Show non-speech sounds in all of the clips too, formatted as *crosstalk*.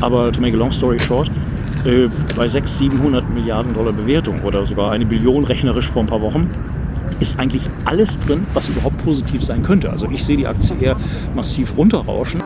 Aber to make a long story short, äh, bei 600, 700 Milliarden Dollar Bewertung oder sogar eine Billion rechnerisch vor ein paar Wochen, ist eigentlich alles drin, was überhaupt positiv sein könnte. Also ich sehe die Aktie eher massiv runterrauschen.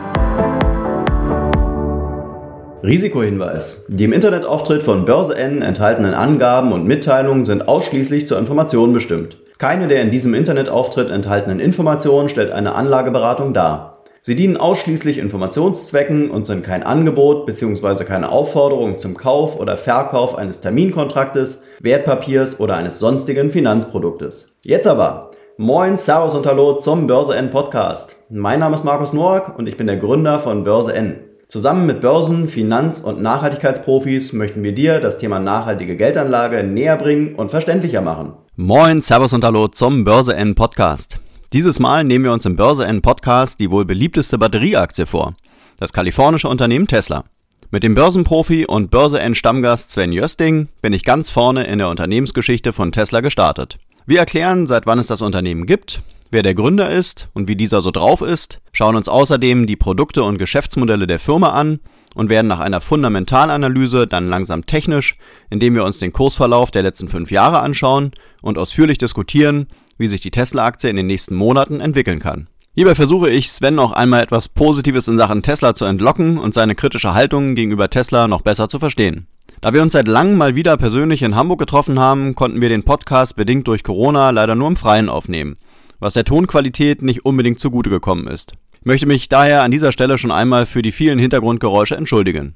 Risikohinweis. Die im Internetauftritt von Börse N enthaltenen Angaben und Mitteilungen sind ausschließlich zur Information bestimmt. Keine der in diesem Internetauftritt enthaltenen Informationen stellt eine Anlageberatung dar. Sie dienen ausschließlich Informationszwecken und sind kein Angebot bzw. keine Aufforderung zum Kauf oder Verkauf eines Terminkontraktes, Wertpapiers oder eines sonstigen Finanzproduktes. Jetzt aber, moin, Servus und Hallo zum Börse N Podcast. Mein Name ist Markus Noack und ich bin der Gründer von Börse N. Zusammen mit Börsen-, Finanz- und Nachhaltigkeitsprofis möchten wir dir das Thema nachhaltige Geldanlage näher bringen und verständlicher machen. Moin, Servus und Hallo zum Börse N Podcast. Dieses Mal nehmen wir uns im Börse N Podcast die wohl beliebteste Batterieaktie vor. Das kalifornische Unternehmen Tesla. Mit dem Börsenprofi und Börse N Stammgast Sven Jösting bin ich ganz vorne in der Unternehmensgeschichte von Tesla gestartet. Wir erklären, seit wann es das Unternehmen gibt, wer der Gründer ist und wie dieser so drauf ist, schauen uns außerdem die Produkte und Geschäftsmodelle der Firma an und werden nach einer Fundamentalanalyse dann langsam technisch, indem wir uns den Kursverlauf der letzten fünf Jahre anschauen und ausführlich diskutieren, wie sich die Tesla-Aktie in den nächsten Monaten entwickeln kann. Hierbei versuche ich Sven noch einmal etwas Positives in Sachen Tesla zu entlocken und seine kritische Haltung gegenüber Tesla noch besser zu verstehen. Da wir uns seit langem mal wieder persönlich in Hamburg getroffen haben, konnten wir den Podcast bedingt durch Corona leider nur im Freien aufnehmen was der Tonqualität nicht unbedingt zugute gekommen ist. Ich möchte mich daher an dieser Stelle schon einmal für die vielen Hintergrundgeräusche entschuldigen.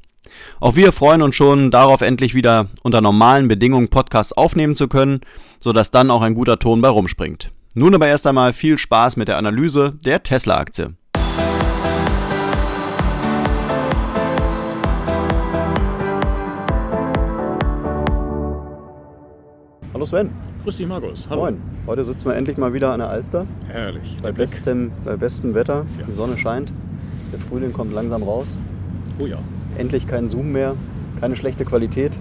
Auch wir freuen uns schon darauf, endlich wieder unter normalen Bedingungen Podcasts aufnehmen zu können, sodass dann auch ein guter Ton bei rumspringt. Nun aber erst einmal viel Spaß mit der Analyse der Tesla-Aktie. Hallo Sven. Grüß dich, Markus. Hallo. Moin. Heute sitzen wir endlich mal wieder an der Alster. Herrlich. Bei bestem, bei bestem Wetter. Ja. Die Sonne scheint. Der Frühling kommt langsam raus. Oh ja. Endlich kein Zoom mehr. Keine schlechte Qualität.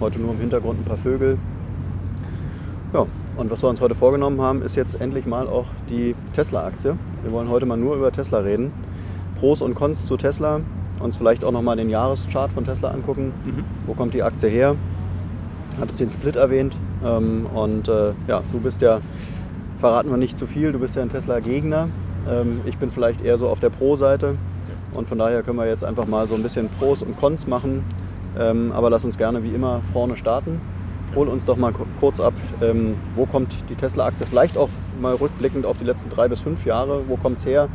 Heute nur im Hintergrund ein paar Vögel. Ja, und was wir uns heute vorgenommen haben, ist jetzt endlich mal auch die Tesla-Aktie. Wir wollen heute mal nur über Tesla reden. Pros und Cons zu Tesla. Uns vielleicht auch nochmal den Jahreschart von Tesla angucken. Mhm. Wo kommt die Aktie her? hattest den Split erwähnt. Ähm, und äh, ja, du bist ja, verraten wir nicht zu viel, du bist ja ein Tesla-Gegner. Ähm, ich bin vielleicht eher so auf der Pro-Seite. Und von daher können wir jetzt einfach mal so ein bisschen Pros und Cons machen. Ähm, aber lass uns gerne wie immer vorne starten. Hol uns doch mal kurz ab, ähm, wo kommt die Tesla-Aktie? Vielleicht auch mal rückblickend auf die letzten drei bis fünf Jahre. Wo kommt es her?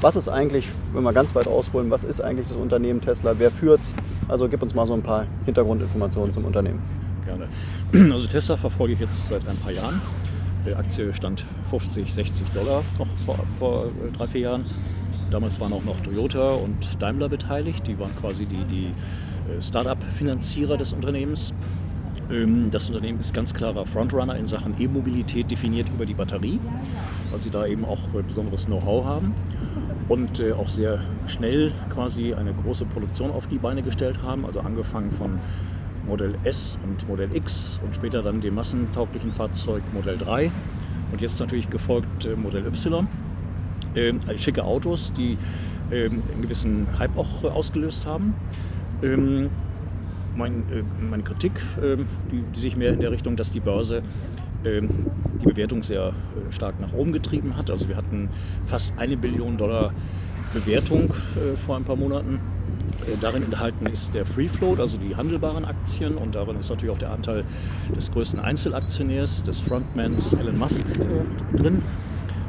Was ist eigentlich, wenn wir ganz weit ausholen, was ist eigentlich das Unternehmen Tesla? Wer führt es? Also gib uns mal so ein paar Hintergrundinformationen zum Unternehmen gerne. Also Tesla verfolge ich jetzt seit ein paar Jahren. Die Aktie stand 50, 60 Dollar noch vor, vor äh, drei, vier Jahren. Damals waren auch noch Toyota und Daimler beteiligt. Die waren quasi die, die äh, Start-up-Finanzierer des Unternehmens. Ähm, das Unternehmen ist ganz klarer Frontrunner in Sachen E-Mobilität definiert über die Batterie, weil sie da eben auch besonderes Know-how haben und äh, auch sehr schnell quasi eine große Produktion auf die Beine gestellt haben. Also angefangen von Modell S und Modell X und später dann dem massentauglichen Fahrzeug Modell 3 und jetzt natürlich gefolgt äh, Modell Y. Ähm, schicke Autos, die ähm, einen gewissen Hype auch äh, ausgelöst haben. Ähm, mein, äh, meine Kritik, ähm, die, die, sich mehr in der Richtung, dass die Börse ähm, die Bewertung sehr äh, stark nach oben getrieben hat. Also wir hatten fast eine Billion Dollar Bewertung äh, vor ein paar Monaten darin enthalten ist der Free Float, also die handelbaren Aktien und darin ist natürlich auch der Anteil des größten Einzelaktionärs, des Frontmans Elon Musk drin.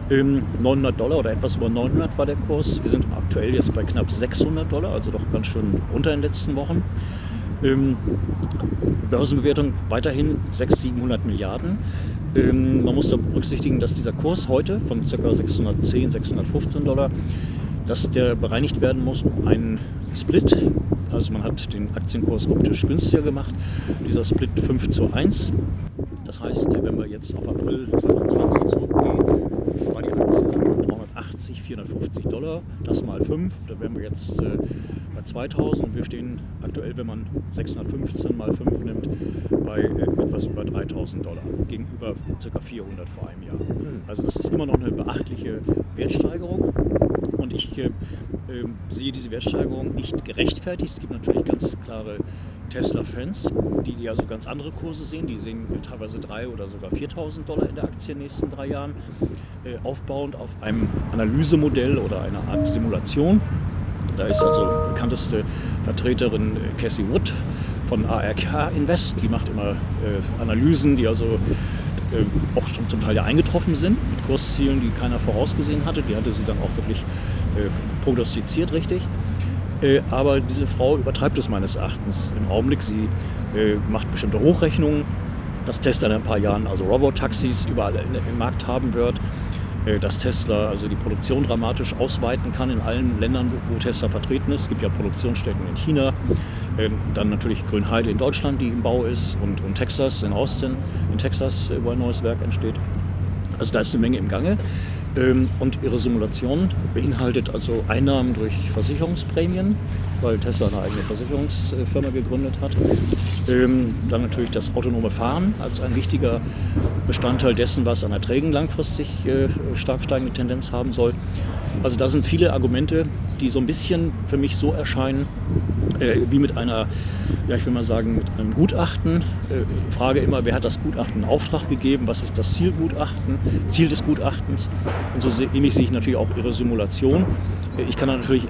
900 ähm, Dollar oder etwas über 900 war der Kurs. Wir sind aktuell jetzt bei knapp 600 Dollar, also doch ganz schön unter den letzten Wochen. Ähm, Börsenbewertung weiterhin 600, 700 Milliarden. Ähm, man muss da berücksichtigen, dass dieser Kurs heute von ca. 610, 615 Dollar, dass der bereinigt werden muss um einen Split. Also man hat den Aktienkurs optisch günstiger gemacht. Dieser Split 5 zu 1. Das heißt, wenn wir jetzt auf April 2020 zurückgehen, war die Aktie 380, 450 Dollar. Das mal 5. Da wären wir jetzt äh, bei 2000. Wir stehen aktuell, wenn man 615 mal 5 nimmt, bei äh, etwas über 3000 Dollar. Gegenüber ca. 400 vor einem Jahr. Also das ist immer noch eine beachtliche Wertsteigerung. Und ich äh, sehe diese Wertsteigerung nicht gerechtfertigt. Es gibt natürlich ganz klare Tesla-Fans, die ja so ganz andere Kurse sehen. Die sehen teilweise 3.000 oder sogar 4.000 Dollar in der Aktie in den nächsten drei Jahren, äh, aufbauend auf einem Analysemodell oder einer Art Simulation. Da ist also bekannteste Vertreterin äh, Cassie Wood von ARK Invest. Die macht immer äh, Analysen, die also äh, auch schon zum Teil ja eingetroffen sind, mit Kurszielen, die keiner vorausgesehen hatte. Die hatte sie dann auch wirklich äh, prognostiziert, richtig. Äh, aber diese Frau übertreibt es meines Erachtens im Augenblick. Sie äh, macht bestimmte Hochrechnungen, dass Tesla in ein paar Jahren also Robotaxis überall im Markt haben wird äh, dass Tesla also die Produktion dramatisch ausweiten kann in allen Ländern, wo Tesla vertreten ist. Es gibt ja Produktionsstätten in China, dann natürlich Grünheide in Deutschland, die im Bau ist, und, und Texas in Austin, in Texas, wo ein neues Werk entsteht. Also da ist eine Menge im Gange. Ähm, und ihre Simulation beinhaltet also Einnahmen durch Versicherungsprämien, weil Tesla eine eigene Versicherungsfirma gegründet hat. Ähm, dann natürlich das autonome Fahren als ein wichtiger Bestandteil dessen, was an Erträgen langfristig äh, stark steigende Tendenz haben soll. Also da sind viele Argumente, die so ein bisschen für mich so erscheinen, äh, wie mit einer, ja ich will mal sagen, mit einem Gutachten. Äh, Frage immer, wer hat das Gutachten in Auftrag gegeben, was ist das Zielgutachten, Ziel des Gutachtens. Und so ähnlich sehe ich natürlich auch Ihre Simulation. Äh, ich kann natürlich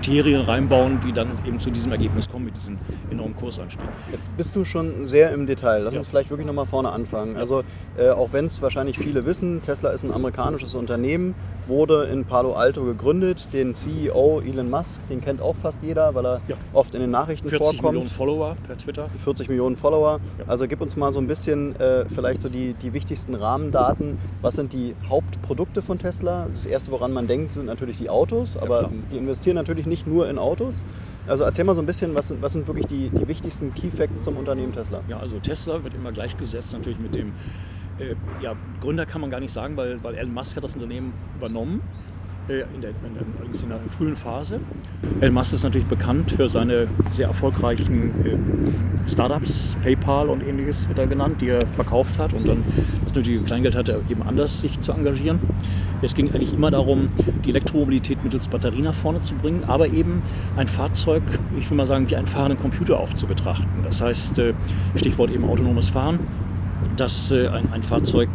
Kriterien reinbauen, die dann eben zu diesem Ergebnis kommen, mit diesem enormen Kursanstieg. Jetzt bist du schon sehr im Detail. Lass Ja. uns vielleicht wirklich nochmal vorne anfangen. Also äh, auch wenn es wahrscheinlich viele wissen, Tesla ist ein amerikanisches Unternehmen, wurde in Palo Alto gegründet. Den CEO Elon Musk, den kennt auch fast jeder, weil er Ja. oft in den Nachrichten 40 vorkommt. Millionen Follower per Twitter. 40 Millionen Follower. Ja. Also gib uns mal so ein bisschen äh, vielleicht so die, die wichtigsten Rahmendaten. Was sind die Hauptprodukte von Tesla? Das erste, woran man denkt, sind natürlich die Autos, aber klar. die investieren natürlich nicht nur in Autos. Also erzähl mal so ein bisschen, was sind, was sind wirklich die, die wichtigsten Key Facts zum Unternehmen Tesla? Ja, also Tesla wird immer gleichgesetzt natürlich mit dem äh, ja, Gründer kann man gar nicht sagen, weil, weil Elon Musk hat das Unternehmen übernommen. Äh, In der, in, der, frühen Phase. Elon Musk ist natürlich bekannt für seine sehr erfolgreichen äh, Startups, PayPal und ähnliches wird er genannt, die er verkauft hat und dann das nötige Kleingeld hatte, eben anders sich zu engagieren. Es ging eigentlich immer darum, die Elektromobilität mittels Batterie nach vorne zu bringen, aber eben ein Fahrzeug, ich will mal sagen, wie einen fahrenden Computer auch zu betrachten. Das heißt, äh, Stichwort eben autonomes Fahren, dass ein, ein Fahrzeug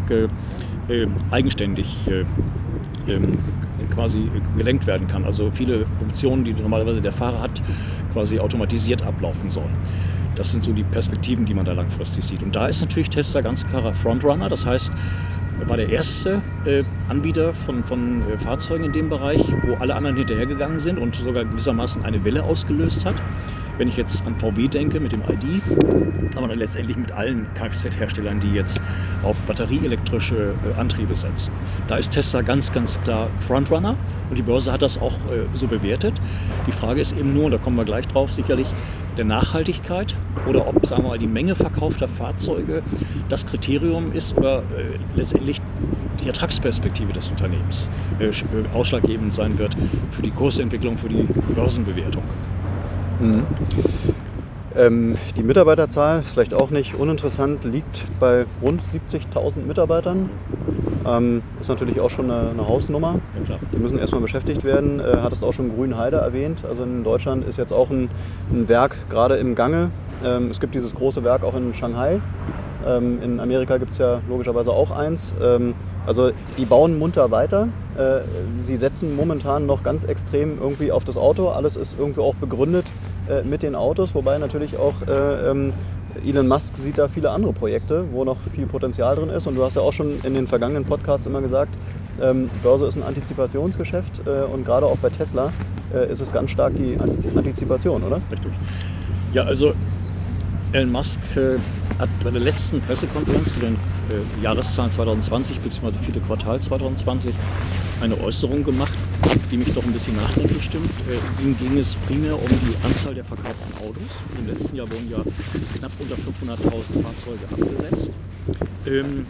eigenständig äh, ähm, quasi gelenkt werden kann. Also viele Funktionen, die normalerweise der Fahrer hat, quasi automatisiert ablaufen sollen. Das sind so die Perspektiven, die man da langfristig sieht. Und da ist natürlich Tesla ganz klarer Frontrunner. Das heißt, er war der erste äh, Anbieter von, von äh, Fahrzeugen in dem Bereich, wo alle anderen hinterhergegangen sind und sogar gewissermaßen eine Welle ausgelöst hat. Wenn ich jetzt an VW denke mit dem ID, aber dann letztendlich mit allen Kfz-Herstellern, die jetzt auf batterieelektrische äh, Antriebe setzen. Da ist Tesla ganz, ganz klar Frontrunner und die Börse hat das auch äh, so bewertet. Die Frage ist eben nur, und da kommen wir gleich drauf sicherlich, der Nachhaltigkeit oder ob, sagen wir mal, die Menge verkaufter Fahrzeuge das Kriterium ist oder äh, letztendlich die Ertragsperspektive des Unternehmens äh, äh, ausschlaggebend sein wird für die Kursentwicklung, für die Börsenbewertung. Ähm, die Mitarbeiterzahl, vielleicht auch nicht uninteressant, liegt bei rund 70.000 Mitarbeitern. Ähm, ist natürlich auch schon eine, eine Hausnummer. Ja. Die müssen erstmal beschäftigt werden. Äh, hattest auch schon Grünheide erwähnt. Also in Deutschland ist jetzt auch ein, ein Werk gerade im Gange. Ähm, es gibt dieses große Werk auch in Shanghai. Ähm, in Amerika gibt es ja logischerweise auch eins. Ähm, also die bauen munter weiter. Äh, sie setzen momentan noch ganz extrem irgendwie auf das Auto. Alles ist irgendwie auch begründet äh, mit den Autos, wobei natürlich auch äh, ähm, Elon Musk sieht da viele andere Projekte, wo noch viel Potenzial drin ist. Und du hast ja auch schon in den vergangenen Podcasts immer gesagt, ähm, Börse ist ein Antizipationsgeschäft äh, und gerade auch bei Tesla äh, ist es ganz stark die Antizipation, oder? Richtig. Ja, also Elon Musk äh, hat bei der letzten Pressekonferenz zu den äh, Jahreszahlen 2020 bzw. vierte Quartal 2020 eine Äußerung gemacht, die mich doch ein bisschen nachdenklich stimmt. Äh, ihm ging es primär um die Anzahl der verkauften Autos. Im letzten Jahr wurden ja knapp unter 500.000 Fahrzeuge abgesetzt. Ähm,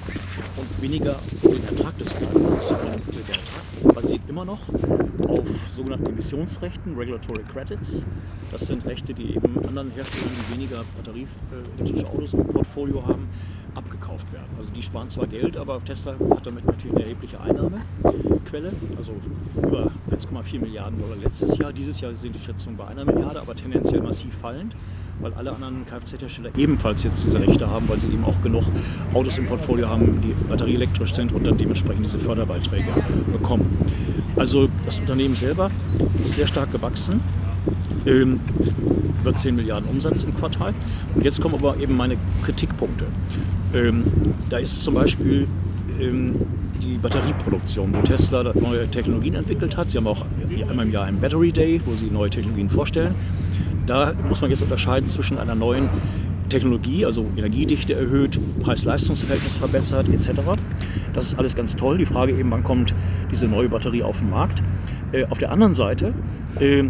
und weniger den Ertrag des Fahrzeugs. Und der Ertrag basiert immer noch auf sogenannten Emissionsrechten, Regulatory Credits. Das sind Rechte, die eben anderen Herstellern, die weniger batterieelektrische Autos im Portfolio haben, abgekauft werden. Also die sparen zwar Geld, aber Tesla hat damit natürlich eine erhebliche Einnahmequelle. Also über 1,4 Milliarden Dollar letztes Jahr. Dieses Jahr sind die Schätzungen bei einer Milliarde, aber tendenziell massiv fallend, weil alle anderen Kfz-Hersteller ebenfalls jetzt diese Rechte haben, weil sie eben auch genug Autos im Portfolio haben, die batterieelektrisch sind und dann dementsprechend diese Förderbeiträge bekommen. Also das Unternehmen selber ist sehr stark gewachsen. Ähm, über 10 Milliarden Umsatz im Quartal. Und jetzt kommen aber eben meine Kritikpunkte. Ähm, da ist zum Beispiel ähm, die Batterieproduktion, wo Tesla neue Technologien entwickelt hat. Sie haben auch einmal im Jahr einen Battery Day, wo sie neue Technologien vorstellen. Da muss man jetzt unterscheiden zwischen einer neuen Technologie, also Energiedichte erhöht, Preis-Leistungs-Verhältnis verbessert etc. Das ist alles ganz toll. Die Frage eben, wann kommt diese neue Batterie auf den Markt? Äh, auf der anderen Seite äh,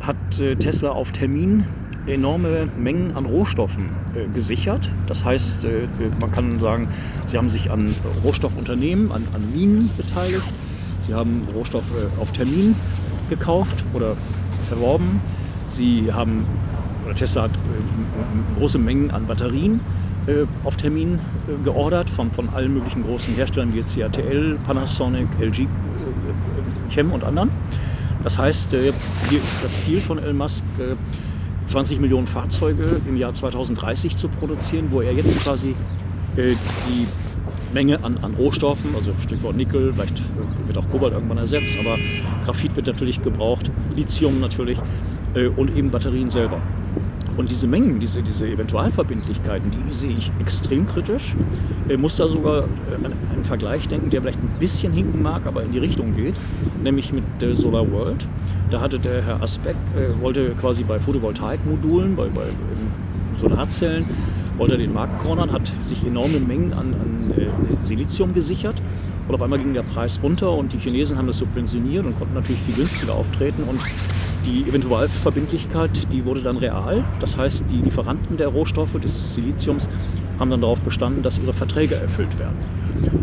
hat äh, Tesla auf Termin enorme Mengen an Rohstoffen äh, gesichert. Das heißt, äh, man kann sagen, sie haben sich an Rohstoffunternehmen, an, an Minen beteiligt. Sie haben Rohstoffe auf Termin gekauft oder erworben. Sie haben, oder Tesla hat äh, große Mengen an Batterien äh, auf Termin äh, geordert von, von allen möglichen großen Herstellern wie CATL, Panasonic, LG, Chem und anderen. Das heißt, hier ist das Ziel von Elon Musk, 20 Millionen Fahrzeuge im Jahr 2030 zu produzieren, wo er jetzt quasi äh, die Menge an, an, Rohstoffen, also Stichwort Nickel, vielleicht wird auch Kobalt irgendwann ersetzt, aber Graphit wird natürlich gebraucht, Lithium natürlich äh, und eben Batterien selber. Und diese Mengen, diese, diese Eventualverbindlichkeiten, die sehe ich extrem kritisch. Ich muss da sogar äh, an einen Vergleich denken, der vielleicht ein bisschen hinken mag, aber in die Richtung geht, nämlich mit der Solar World. Da hatte der Herr Asbeck, äh, wollte quasi bei Photovoltaikmodulen, bei, bei Solarzellen, wollte er den Markt cornern, hat sich enorme Mengen an, an äh, Silizium gesichert. Und auf einmal ging der Preis runter und die Chinesen haben das subventioniert und konnten natürlich viel günstiger auftreten. Und die Eventualverbindlichkeit, die wurde dann real. Das heißt, die Lieferanten der Rohstoffe, des Siliziums, haben dann darauf bestanden, dass ihre Verträge erfüllt werden.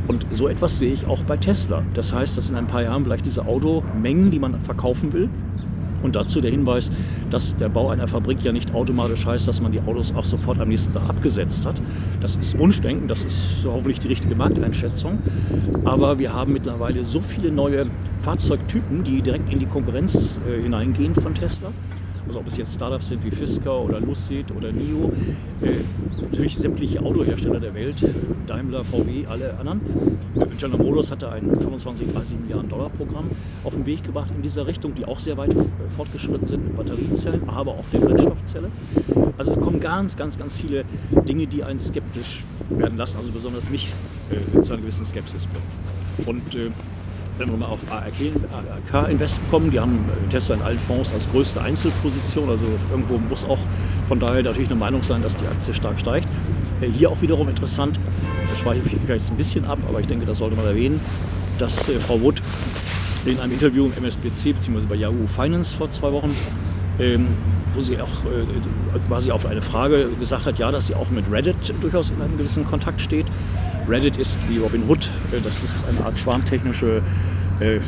Und so etwas sehe ich auch bei Tesla. Das heißt, dass in ein paar Jahren vielleicht diese Automengen, die man verkaufen will, und dazu der Hinweis, dass der Bau einer Fabrik ja nicht automatisch heißt, dass man die Autos auch sofort am nächsten Tag abgesetzt hat. Das ist Wunschdenken, das ist hoffentlich die richtige Markteinschätzung. Aber wir haben mittlerweile so viele neue Fahrzeugtypen, die direkt in die Konkurrenz äh, hineingehen von Tesla also ob es jetzt Startups sind wie Fisker oder Lucid oder NIO, äh, natürlich sämtliche Autohersteller der Welt, Daimler, VW, alle anderen. General Motors hatte ein 25, 30 Milliarden Dollar Programm auf den Weg gebracht in dieser Richtung, die auch sehr weit äh, fortgeschritten sind mit Batteriezellen, aber auch der Brennstoffzelle. Also da kommen ganz, ganz, ganz viele Dinge, die einen skeptisch werden lassen, also besonders mich äh, zu einer gewissen Skepsis bringen. Und äh, wenn wir mal auf ARK Invest kommen, die haben äh, Tesla in allen Fonds als größte Einzelposition. Also irgendwo muss auch von daher natürlich eine Meinung sein, dass die Aktie stark steigt. Äh, hier auch wiederum interessant, das schweife ich vielleicht ein bisschen ab, aber ich denke, das sollte man erwähnen, dass äh, Frau Wood in einem Interview im MSBC bzw. bei Yahoo Finance vor zwei Wochen ähm, wo sie auch äh, quasi auf eine Frage gesagt hat, ja, dass sie auch mit Reddit durchaus in einem gewissen Kontakt steht. Reddit ist wie Robin Hood, äh, das ist eine Art schwarmtechnische äh,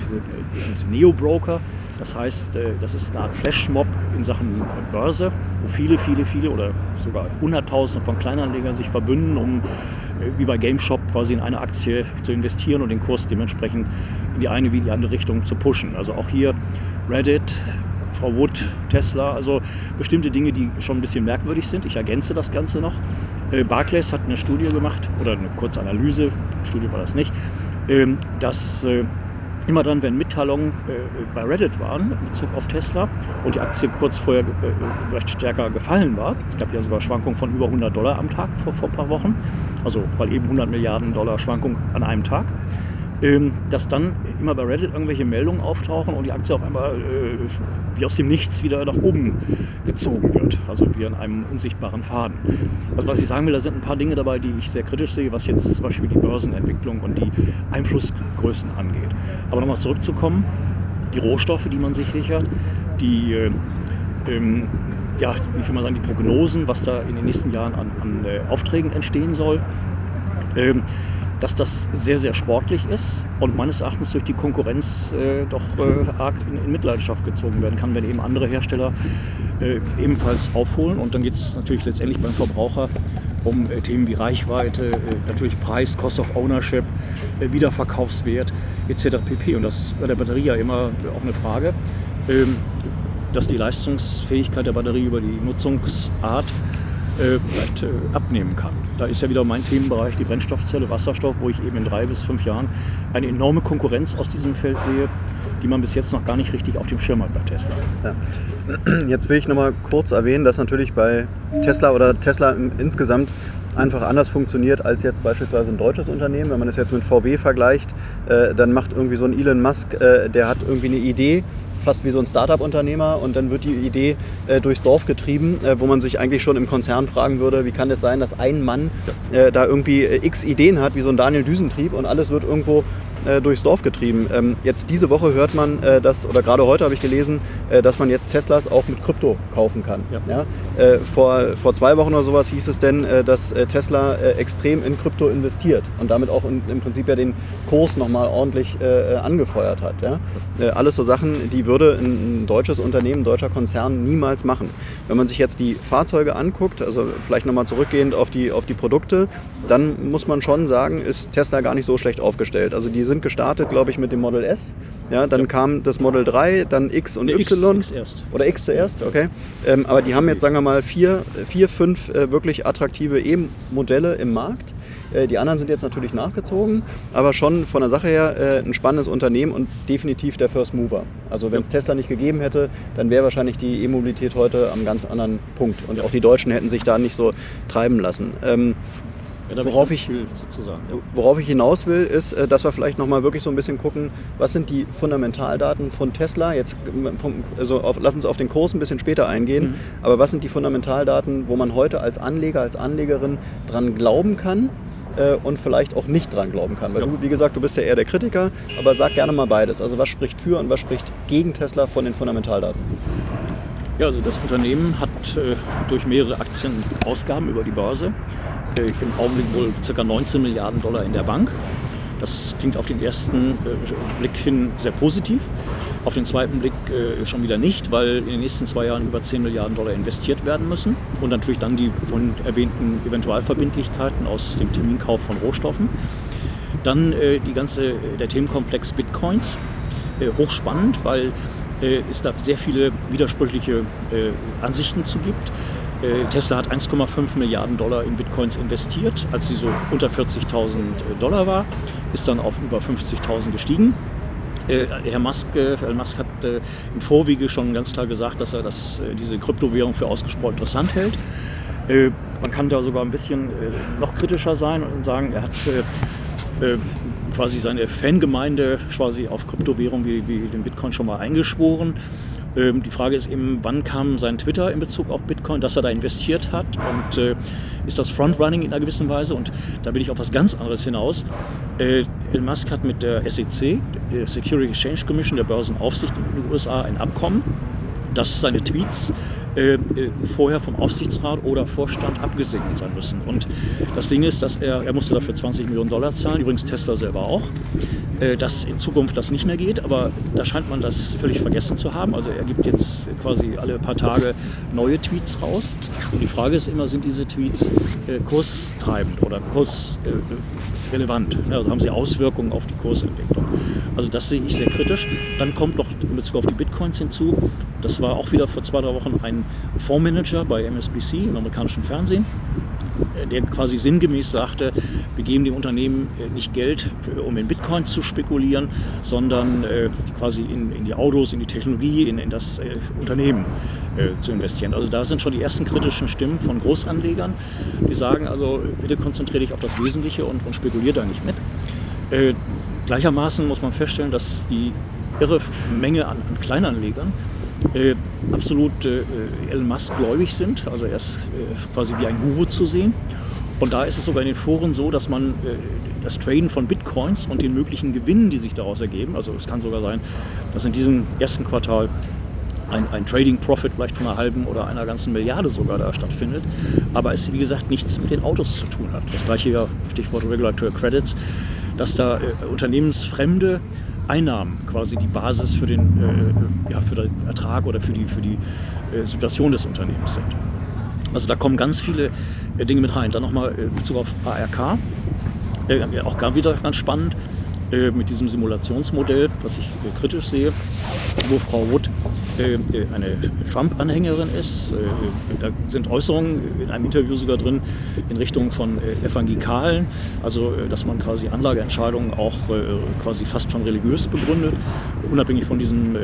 Neo-Broker. Das heißt, äh, das ist eine Art Flashmob in Sachen Börse, wo viele, viele, viele oder sogar Hunderttausende von Kleinanlegern sich verbünden, um äh, wie bei GameShop quasi in eine Aktie zu investieren und den Kurs dementsprechend in die eine wie die andere Richtung zu pushen. Also auch hier Reddit, Frau Wood, Tesla, also bestimmte Dinge, die schon ein bisschen merkwürdig sind. Ich ergänze das Ganze noch. Äh, Barclays hat eine Studie gemacht, oder eine kurze Analyse, Studie war das nicht, ähm, dass äh, immer dann, wenn Mitteilungen äh, bei Reddit waren in Bezug auf Tesla und die Aktie kurz vorher recht stärker gefallen war, es gab ja sogar Schwankungen von über 100 Dollar am Tag vor, vor ein paar Wochen, also weil eben 100 Milliarden Dollar Schwankung an einem Tag, ähm, dass dann immer bei Reddit irgendwelche Meldungen auftauchen und die Aktie auf einmal äh, wie aus dem Nichts wieder nach oben gezogen wird. Also wie an einem unsichtbaren Faden. Also was ich sagen will, da sind ein paar Dinge dabei, die ich sehr kritisch sehe, was jetzt zum Beispiel die Börsenentwicklung und die Einflussgrößen angeht. Aber nochmal zurückzukommen, die Rohstoffe, die man sich sichert, die äh, ähm, ja, ich will mal sagen, die Prognosen, was da in den nächsten Jahren an, an äh, Aufträgen entstehen soll. Ähm, dass das sehr, sehr sportlich ist und meines Erachtens durch die Konkurrenz äh, doch äh, arg in, in, Mitleidenschaft gezogen werden kann, wenn eben andere Hersteller äh, ebenfalls aufholen. Und dann geht es natürlich letztendlich beim Verbraucher um äh, Themen wie Reichweite, äh, natürlich Preis, Cost of Ownership, äh, Wiederverkaufswert etc. pp. Und das ist bei der Batterie ja immer auch eine Frage, ähm, dass die Leistungsfähigkeit der Batterie über die Nutzungsart äh, vielleicht äh, abnehmen kann. Da ist ja wieder mein Themenbereich die Brennstoffzelle, Wasserstoff, wo ich eben in drei bis fünf Jahren eine enorme Konkurrenz aus diesem Feld sehe, die man bis jetzt noch gar nicht richtig auf dem Schirm hat bei Tesla. Ja. *clears throat* Jetzt will ich noch mal kurz erwähnen, dass natürlich bei Tesla oder Tesla insgesamt einfach anders funktioniert als jetzt beispielsweise ein deutsches Unternehmen. Wenn man das jetzt mit VW vergleicht, äh, dann macht irgendwie so ein Elon Musk, äh, der hat irgendwie eine Idee, fast wie so ein Startup-Unternehmer und dann wird die Idee äh, durchs Dorf getrieben, äh, wo man sich eigentlich schon im Konzern fragen würde, wie kann es sein, dass ein Mann äh, da irgendwie äh, x Ideen hat, wie so ein Daniel Düsentrieb und alles wird irgendwo äh, durchs Dorf getrieben. Ähm, jetzt diese Woche hört man, äh, dass, oder gerade heute habe ich gelesen, äh, dass man jetzt Teslas auch mit Krypto kaufen kann. Ja. Ja? Äh, vor, vor zwei Wochen oder sowas hieß es denn, äh, dass äh, Tesla extrem in Krypto investiert und damit auch in, im Prinzip ja den Kurs nochmal ordentlich angefeuert hat. Ja? alles so Sachen, die würde ein, ein deutsches Unternehmen, ein deutscher Konzern niemals machen. Wenn man sich jetzt die Fahrzeuge anguckt, also vielleicht nochmal zurückgehend auf die, auf die Produkte, dann muss man schon sagen, ist Tesla gar nicht so schlecht aufgestellt. Also die sind sind gestartet, glaube ich, mit dem Model S. Ja, dann ja. kam das Model 3, dann X und nee, Y. X, X erst. Oder X zuerst, okay. Ähm, aber die haben jetzt, sagen wir mal, vier, vier fünf äh, wirklich attraktive E-Modelle im Markt. Äh, die anderen sind jetzt natürlich nachgezogen, aber schon von der Sache her äh, ein spannendes Unternehmen und definitiv der First Mover. Also wenn es ja. Tesla nicht gegeben hätte, dann wäre wahrscheinlich die E-Mobilität heute am ganz anderen Punkt. Und auch die Deutschen hätten sich da nicht so treiben lassen. Ähm, ja, worauf, ich, ja. worauf ich hinaus will, ist, äh, dass wir vielleicht nochmal wirklich so ein bisschen gucken, was sind die Fundamentaldaten von Tesla. Jetzt vom, also auf, lass uns auf den Kurs ein bisschen später eingehen, mhm. aber was sind die Fundamentaldaten, wo man heute als Anleger, als Anlegerin dran glauben kann äh, und vielleicht auch nicht dran glauben kann. Weil ja. du, wie gesagt, du bist ja eher der Kritiker, aber sag gerne mal beides. Also was spricht für und was spricht gegen Tesla von den Fundamentaldaten? Ja, also das Unternehmen hat äh, durch mehrere Aktien Ausgaben über die Börse im Augenblick wohl ca. 19 Milliarden Dollar in der Bank. Das klingt auf den ersten äh, Blick hin sehr positiv. Auf den zweiten Blick äh, schon wieder nicht, weil in den nächsten zwei Jahren über 10 Milliarden Dollar investiert werden müssen. Und natürlich dann die von erwähnten Eventualverbindlichkeiten aus dem Terminkauf von Rohstoffen. Dann äh, die ganze, der Themenkomplex Bitcoins. hochspannend, weil es da sehr viele widersprüchliche Ansichten zu gibt. Äh, Tesla hat 1,5 Milliarden Dollar in Bitcoins investiert, als sie so unter 40.000 äh, Dollar war, ist dann auf über 50.000 gestiegen. Äh, Herr Musk, Elon Musk hat im Vorwege schon ganz klar gesagt, dass er das, diese Kryptowährung für ausgesprochen interessant hält. Man kann da sogar ein bisschen noch kritischer sein und sagen, er hat quasi seine Fangemeinde quasi auf Kryptowährung wie, wie den Bitcoin schon mal eingeschworen. Ähm, die Frage ist eben, wann kam sein Twitter in Bezug auf Bitcoin, dass er da investiert hat und äh, ist das Frontrunning in einer gewissen Weise und da will ich auf was ganz anderes hinaus. Äh, Elon Musk hat mit der SEC, der Security Exchange Commission, der Börsenaufsicht in den USA, ein Abkommen, das seine Tweets äh, äh, vorher vom Aufsichtsrat oder Vorstand abgesegnet sein müssen. Und das Ding ist, dass er, er musste dafür 20 Millionen Dollar zahlen, übrigens Tesla selber auch, äh, dass in Zukunft das nicht mehr geht, aber da scheint man das völlig vergessen zu haben. Also er gibt jetzt quasi alle paar Tage neue Tweets raus. Und die Frage ist immer, sind diese Tweets kurstreibend oder kursrelevant? Ja, also haben sie Auswirkungen auf die Kursentwicklung? Also das sehe ich sehr kritisch. Dann kommt noch in Bezug auf die Bitcoins hinzu, das war auch wieder vor zwei, drei Wochen ein Fondsmanager bei MSBC im amerikanischen Fernsehen, der quasi sinngemäß sagte, wir geben dem Unternehmen äh, nicht Geld, um in Bitcoins zu spekulieren, sondern äh, quasi in, in, die Autos, in die Technologie, in, in das äh, Unternehmen äh, zu investieren. Also da sind schon die ersten kritischen Stimmen von Großanlegern, die sagen, also bitte konzentriere dich auf das Wesentliche und, und spekuliere da nicht mit. Äh, gleichermaßen muss man feststellen, dass die irre Menge an, an Kleinanlegern äh, absolut äh, Elon Musk gläubig sind. Also er ist äh, quasi wie ein Guru zu sehen. Und da ist es sogar in den Foren so, dass man äh, das Traden von Bitcoins und den möglichen Gewinnen, die sich daraus ergeben, also es kann sogar sein, dass in diesem ersten Quartal ein, ein, Trading Profit vielleicht von einer halben oder einer ganzen Milliarde sogar da stattfindet, aber es wie gesagt nichts mit den Autos zu tun hat. Das gleiche ja Stichwort Regulatory Credits, dass da äh, unternehmensfremde Einnahmen quasi die Basis für den, äh, ja, für den Ertrag oder für die, für die äh, Situation des Unternehmens sind. Also da kommen ganz viele äh, Dinge mit rein. Dann nochmal äh, in Bezug auf ARK, äh, auch wieder ganz spannend äh, mit diesem Simulationsmodell, was ich äh, kritisch sehe, wo Frau Wood äh, eine Trump-Anhängerin ist. Äh, da sind Äußerungen in einem Interview sogar drin in Richtung von äh, Evangelikalen, also dass man quasi Anlageentscheidungen auch quasi fast schon religiös begründet, unabhängig von diesem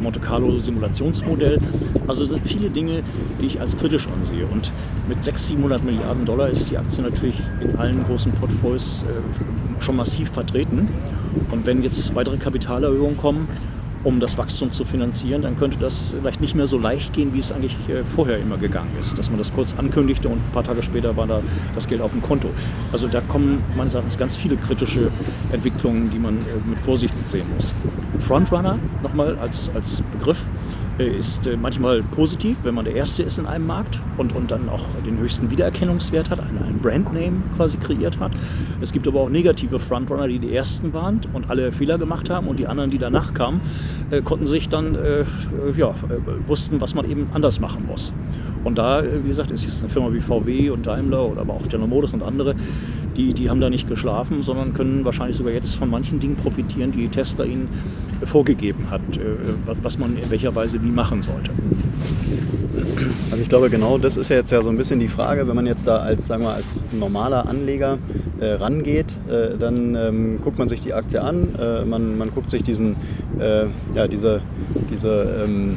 Monte Carlo Simulationsmodell. Also sind viele Dinge, die ich als kritisch ansehe. Und mit 600, 700 Milliarden Dollar ist die Aktie natürlich in allen großen Portfolios schon massiv vertreten. Und wenn jetzt weitere Kapitalerhöhungen kommen, um das Wachstum zu finanzieren, dann könnte das vielleicht nicht mehr so leicht gehen, wie es eigentlich äh, vorher immer gegangen ist. Dass man das kurz ankündigte und ein paar Tage später war da das Geld auf dem Konto. Also da kommen meines Erachtens ganz viele kritische Entwicklungen, die man äh, mit Vorsicht sehen muss. Frontrunner nochmal als, als Begriff ist manchmal positiv, wenn man der Erste ist in einem Markt und, und dann auch den höchsten Wiedererkennungswert hat, einen, einen Brandname quasi kreiert hat. Es gibt aber auch negative Frontrunner, die die Ersten waren und alle Fehler gemacht haben und die anderen, die danach kamen, äh, konnten sich dann, äh, ja, äh, wussten, was man eben anders machen muss. Und da, äh, wie gesagt, ist jetzt eine Firma wie VW und Daimler oder aber auch General Motors und andere, die, die haben da nicht geschlafen, sondern können wahrscheinlich sogar jetzt von manchen Dingen profitieren, die Tesla ihnen vorgegeben hat, was man in welcher Weise wie machen sollte. Also ich glaube, genau das ist ja jetzt ja so ein bisschen die Frage, wenn man jetzt da als, sagen wir, als normaler Anleger äh, rangeht, äh, dann ähm, guckt man sich die Aktie an, äh, man, man guckt sich diesen, äh, ja, diese, diese ähm,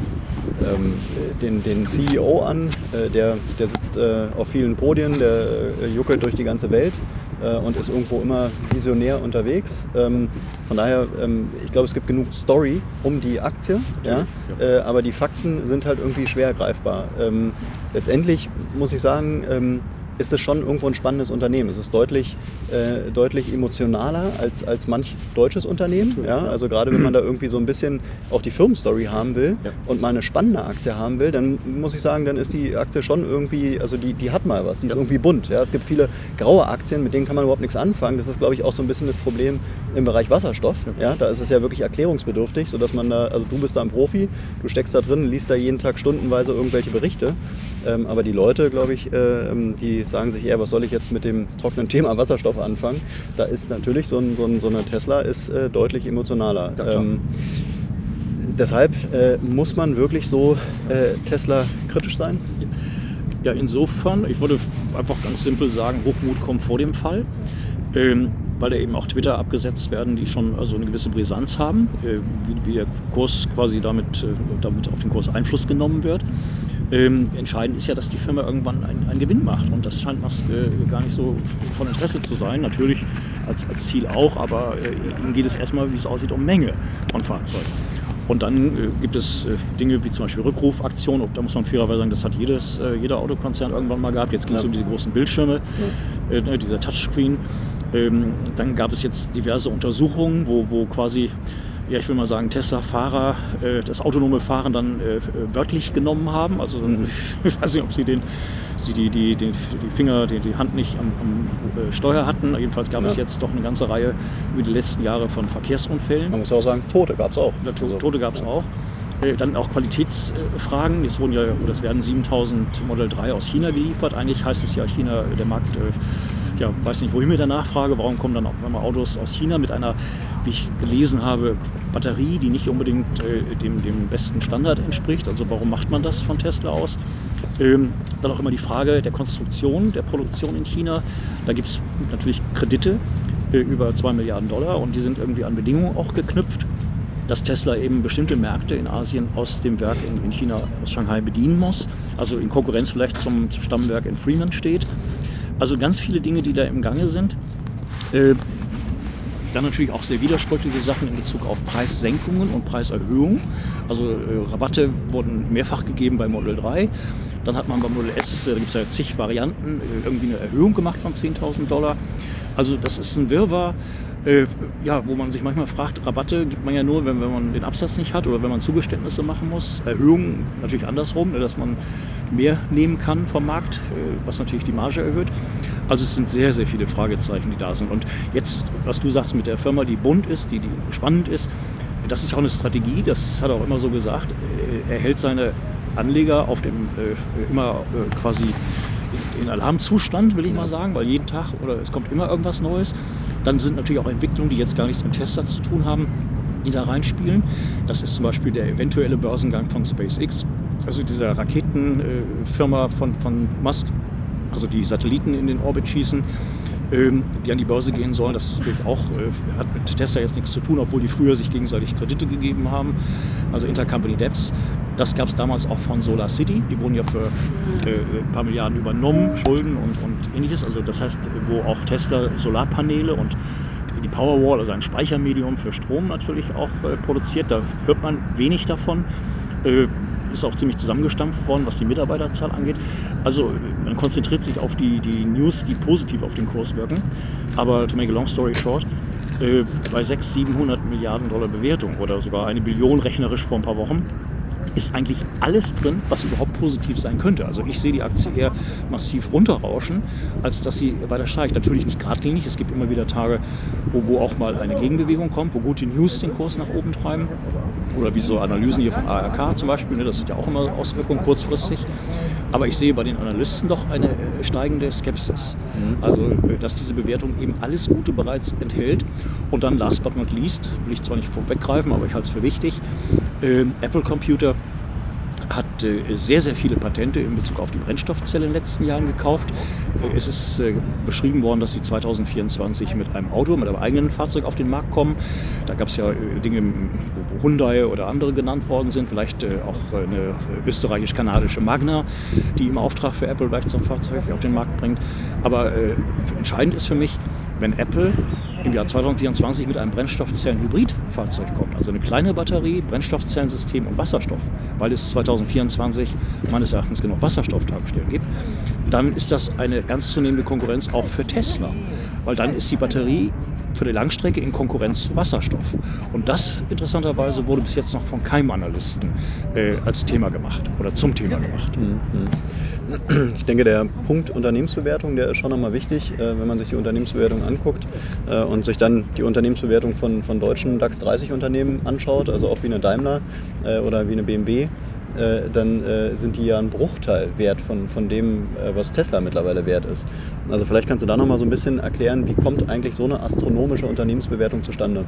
ähm, den, den CEO an, äh, der, der sitzt äh, auf vielen Podien, der juckelt durch die ganze Welt äh, und ist irgendwo immer visionär unterwegs. Ähm, von daher, ähm, ich glaube, es gibt genug Story um die Aktie, ja? ja. Äh, aber die Fakten sind halt irgendwie schwer greifbar. Ähm, letztendlich muss ich sagen, ähm, ist es schon irgendwo ein spannendes Unternehmen. Es ist deutlich, äh, deutlich emotionaler als, als manch deutsches Unternehmen. Ja? Also gerade wenn man da irgendwie so ein bisschen auch die Firmenstory haben will ja. und mal eine spannende Aktie haben will, dann muss ich sagen, dann ist die Aktie schon irgendwie, also die, die hat mal was, die ist irgendwie bunt. Ja? Es gibt viele graue Aktien, mit denen kann man überhaupt nichts anfangen. Das ist, glaube ich, auch so ein bisschen das Problem im Bereich Wasserstoff. Ja? Da ist es ja wirklich erklärungsbedürftig, sodass man da, also du bist da ein Profi, du steckst da drin, liest da jeden Tag stundenweise irgendwelche Berichte. Ähm, aber die Leute, glaube ich, äh, die sagen sich eher, was soll ich jetzt mit dem trockenen Thema Wasserstoff anfangen? Da ist natürlich so, ein, so, ein, so eine Tesla ist äh, deutlich emotionaler. Ja, ähm, deshalb äh, muss man wirklich so äh, Tesla kritisch sein? Ja, insofern, ich würde einfach ganz simpel sagen, Hochmut kommt vor dem Fall. Ähm, weil da eben auch Twitter abgesetzt werden, die schon also eine gewisse Brisanz haben, äh, wie, wie, der Kurs quasi damit, äh, damit auf den Kurs Einfluss genommen wird. Ähm, entscheidend ist ja, dass die Firma irgendwann einen, einen Gewinn macht. Und das scheint äh, gar nicht so von Interesse zu sein. Natürlich als, als Ziel auch, aber äh, ihnen geht es erstmal, wie es aussieht, um Menge von Fahrzeugen. Und dann äh, gibt es äh, Dinge wie zum Beispiel Rückrufaktionen. Da muss man fairerweise sagen, das hat jedes, äh, jeder Autokonzern irgendwann mal gehabt. Jetzt geht es ja. um diese großen Bildschirme, ja. Äh, dieser Touchscreen. Ähm, dann gab es jetzt diverse Untersuchungen, wo, wo quasi ja, ich will mal sagen, Tesla-Fahrer äh, das autonome Fahren dann äh, wörtlich genommen haben. Also mhm. *laughs* ich weiß nicht, ob sie den, die, die, die, die, Finger, die, die Hand nicht am, am äh, Steuer hatten. Jedenfalls gab ja. es jetzt doch eine ganze Reihe über die letzten Jahre von Verkehrsunfällen. Man muss auch sagen, Tote gab es auch. Ja, to also, Tote gab es ja. auch. Äh, dann auch Qualitätsfragen. Es wurden ja, das werden 7000 Model 3 aus China geliefert. Eigentlich heißt es ja, China, der Markt äh, ja, weiß nicht, wohin mit der Nachfrage, warum kommen dann auch immer Autos aus China mit einer, wie ich gelesen habe, Batterie, die nicht unbedingt äh, dem, dem besten Standard entspricht. Also warum macht man das von Tesla aus? Ähm, dann auch immer die Frage der Konstruktion, der Produktion in China. Da gibt es natürlich Kredite äh, über 2 Milliarden Dollar und die sind irgendwie an Bedingungen auch geknüpft dass Tesla eben bestimmte Märkte in Asien aus dem Werk in, in, China, aus Shanghai bedienen muss, also in Konkurrenz vielleicht zum Stammwerk in Fremont steht. Also ganz viele Dinge, die da im Gange sind. Äh, dann natürlich auch sehr widersprüchliche Sachen in Bezug auf Preissenkungen und Preiserhöhungen. Also äh, Rabatte wurden mehrfach gegeben bei Model 3. Dann hat man bei Model S, äh, da gibt es ja zig Varianten, äh, irgendwie eine Erhöhung gemacht von 10.000 Dollar. Also das ist ein Wirrwarr äh, ja, wo man sich manchmal fragt, Rabatte gibt man ja nur, wenn, wenn man den Absatz nicht hat oder wenn man Zugeständnisse machen muss. Erhöhungen natürlich andersrum, ne, dass man mehr nehmen kann vom Markt, äh, was natürlich die Marge erhöht. Also es sind sehr, sehr viele Fragezeichen, die da sind. Und jetzt, was du sagst mit der Firma, die bunt ist, die, die spannend ist, das ist auch eine Strategie, das hat er auch immer so gesagt. Er hält seine Anleger auf dem äh, immer äh, quasi in Alarmzustand, will ich mal sagen, weil jeden Tag oder es kommt immer irgendwas Neues. Dann sind natürlich auch Entwicklungen, die jetzt gar nichts mit Tesla zu tun haben, die da reinspielen. Das ist zum Beispiel der eventuelle Börsengang von SpaceX, also dieser Raketenfirma von, von Musk, also die Satelliten in den Orbit schießen ähm, die an die Börse gehen sollen. Das natürlich auch, äh, hat mit Tesla jetzt nichts zu tun, obwohl die früher sich gegenseitig Kredite gegeben haben, also Intercompany Debts. Das gab es damals auch von Solar City. Die wurden ja für äh, ein paar Milliarden übernommen, Schulden und, und ähnliches. Also das heißt, wo auch Tesla Solarpaneele und die Powerwall, also ein Speichermedium für Strom natürlich auch äh, produziert. Da hört man wenig davon. Äh, ist auch ziemlich zusammengestampft worden, was die Mitarbeiterzahl angeht. Also man konzentriert sich auf die, die News, die positiv auf den Kurs wirken. Aber to make a long story short, äh, bei 600, 700 Milliarden Dollar Bewertung oder sogar eine Billion rechnerisch vor ein paar Wochen, ist eigentlich alles drin, was überhaupt positiv sein könnte. Also ich sehe die Aktie eher massiv runterrauschen, als dass sie weiter steigt. Natürlich nicht geradlinig. Es gibt immer wieder Tage, wo, wo auch mal eine Gegenbewegung kommt, wo gute News den Kurs nach oben treiben. Oder wie so Analysen hier von ARK zum Beispiel. Ne, das hat ja auch immer Auswirkungen kurzfristig. Aber ich sehe bei den Analysten doch eine äh, steigende Skepsis. Mhm. Also, äh, dass diese Bewertung eben alles Gute bereits enthält. Und dann, last but not least, will ich zwar nicht vorweggreifen, aber ich halte es für wichtig, äh, Apple Computer hat äh, sehr, sehr viele Patente in Bezug auf die Brennstoffzelle in den letzten Jahren gekauft. Äh, es ist äh, beschrieben worden, dass sie 2024 mit einem Auto, mit einem eigenen Fahrzeug auf den Markt kommen. Da gab es ja Dinge, wo Hyundai oder andere genannt worden sind, vielleicht auch eine österreichisch-kanadische Magna, die im Auftrag für Apple so ein Fahrzeug auf den Markt bringt. Aber entscheidend ist für mich, wenn Apple im Jahr 2024 mit einem Brennstoffzellen-Hybrid-Fahrzeug kommt, also eine kleine Batterie, Brennstoffzellensystem und Wasserstoff, weil es 2024 meines Erachtens genug Wasserstofftankstellen gibt, dann ist das eine ernstzunehmende Konkurrenz auch für Tesla, weil dann ist die Batterie für die Langstrecke in Konkurrenz zu Wasserstoff. Und das interessanterweise wurde bis jetzt noch von keinem Analysten äh, als Thema gemacht oder zum Thema gemacht. Mhm. Ich denke, der Punkt Unternehmensbewertung, der ist schon nochmal wichtig, äh, wenn man sich die Unternehmensbewertung anguckt äh, und sich dann die Unternehmensbewertung von, von deutschen DAX 30 Unternehmen anschaut, also auch wie eine Daimler äh, oder wie eine BMW, dann sind die ja ein Bruchteil wert von, von dem, was Tesla mittlerweile wert ist. Also vielleicht kannst du da nochmal so ein bisschen erklären, wie kommt eigentlich so eine astronomische Unternehmensbewertung zustande?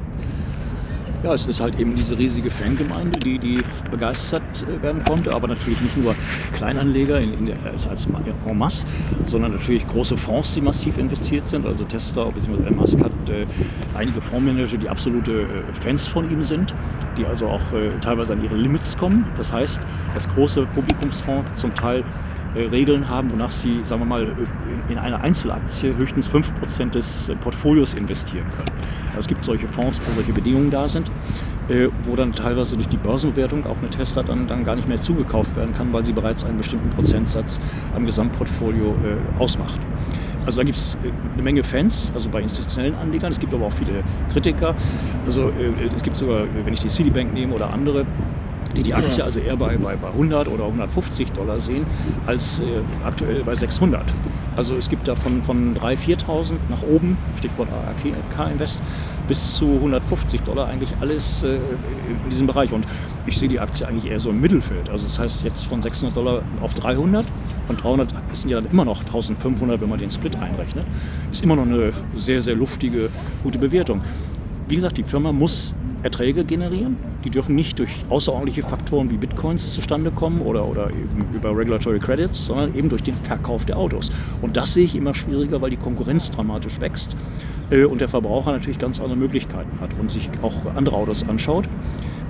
Ja, es ist halt eben diese riesige Fangemeinde, die, die begeistert äh, werden konnte, aber natürlich nicht nur Kleinanleger in, in der, als, als en masse, sondern natürlich große Fonds, die massiv investiert sind. Also Tesla bzw. Elon Musk hat äh, einige Fondsmanager, die absolute äh, Fans von ihm sind, die also auch äh, teilweise an ihre Limits kommen. Das heißt, das große Publikumsfonds zum Teil äh, Regeln haben, wonach sie, sagen wir mal, in eine Einzelaktie höchstens 5% des äh, Portfolios investieren können. Also es gibt solche Fonds, wo solche Bedingungen da sind, äh, wo dann teilweise durch die Börsenbewertung auch eine Tesla dann, dann gar nicht mehr zugekauft werden kann, weil sie bereits einen bestimmten Prozentsatz am Gesamtportfolio ausmacht. Also da gibt es eine Menge Fans, also bei institutionellen Anlegern. Es gibt aber auch viele Kritiker. Also es gibt sogar, wenn ich die Citibank nehme oder andere, die die Aktie also eher bei, bei, bei 100 oder 150 Dollar sehen, als äh, aktuell bei 600. Also es gibt da von, von 3.000, 4.000 nach oben, Stichwort ARK Invest, bis zu 150 Dollar eigentlich alles äh, in diesem Bereich. Und ich sehe die Aktie eigentlich eher so im Mittelfeld. Also das heißt jetzt von 600 Dollar auf 300 und 300 sind ja dann immer noch 1500, wenn man den Split einrechnet. Ist immer noch eine sehr, sehr luftige, gute Bewertung. Wie gesagt, die Firma muss Erträge generieren. Die dürfen nicht durch außerordentliche Faktoren wie Bitcoins zustande kommen oder, oder über Regulatory Credits, sondern eben durch den Verkauf der Autos. Und das sehe ich immer schwieriger, weil die Konkurrenz dramatisch wächst äh, und der Verbraucher natürlich ganz andere Möglichkeiten hat und sich auch andere Autos anschaut.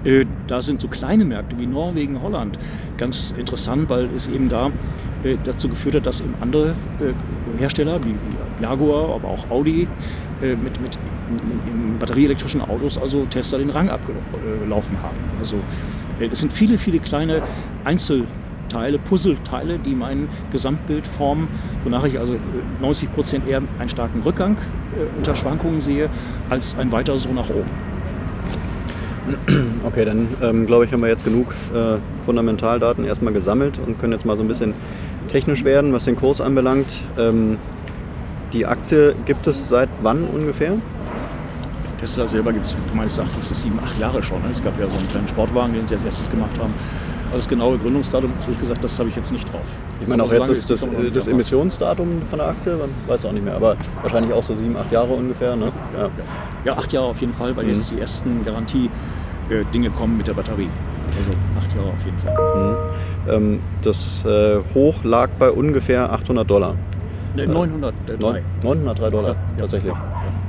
Äh, da sind so kleine Märkte wie Norwegen, Holland ganz interessant, weil es eben da äh, dazu geführt hat, dass eben andere äh, Hersteller wie Jaguar, aber auch Audi mit, mit batterieelektrischen Autos, also Tesla, den Rang abgelaufen haben. Also es sind viele, viele kleine Einzelteile, Puzzleteile, die mein Gesamtbild formen, wonach ich also 90 Prozent eher einen starken Rückgang unter Schwankungen sehe, als ein weiter so nach oben. *clears throat* Okay, dann ähm, glaube ich, haben wir jetzt genug äh, Fundamentaldaten erstmal gesammelt und können jetzt mal so ein bisschen technisch werden, was den Kurs anbelangt. Ähm, die Aktie gibt es seit wann ungefähr? Tesla selber gibt es meines Erachtens sieben, acht Jahre schon. Ne? Es gab ja so einen kleinen Sportwagen, den sie als erstes gemacht haben. Also das genaue Gründungsdatum, ehrlich gesagt, das habe ich jetzt nicht drauf. Ich meine, auch jetzt ist das, das. Emissionsdatum von der Aktie, man weiß auch nicht mehr, aber wahrscheinlich auch so sieben, acht Jahre ungefähr. Ne? Ja. Ja, acht Jahre auf jeden Fall, weil Mhm. jetzt die ersten Garantie-Dinge kommen mit der Batterie. Also acht Jahre auf jeden Fall. Mhm. Ähm, das äh, Hoch lag bei ungefähr 800 Dollar. Ne, 903. Neun- 903 Dollar, Ja, ja. tatsächlich.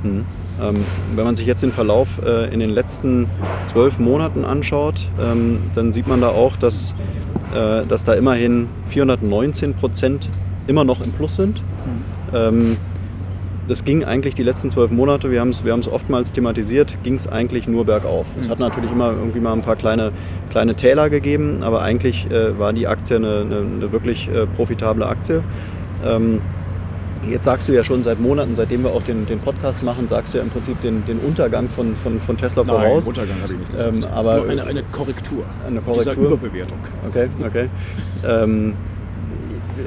Mhm. Ähm, wenn man sich jetzt den Verlauf äh, in den letzten zwölf Monaten anschaut, ähm, dann sieht man da auch, dass, äh, dass da immerhin 419 Prozent immer noch im Plus sind. Mhm. Ähm, das ging eigentlich die letzten zwölf Monate, wir haben es wir haben's oftmals thematisiert, ging es eigentlich nur bergauf. Es Mhm. hat natürlich immer irgendwie mal ein paar kleine, kleine Täler gegeben, aber eigentlich äh, war die Aktie eine, eine, eine wirklich äh, profitable Aktie. Ähm, jetzt sagst du ja schon seit Monaten, seitdem wir auch den, den Podcast machen, sagst du ja im Prinzip den, den Untergang von, von, von Tesla Nein, voraus. Untergang habe ich nicht gesagt. Ähm, aber- Nur eine, eine Korrektur. Eine Dieser Korrektur. Überbewertung. Okay, okay. Ähm,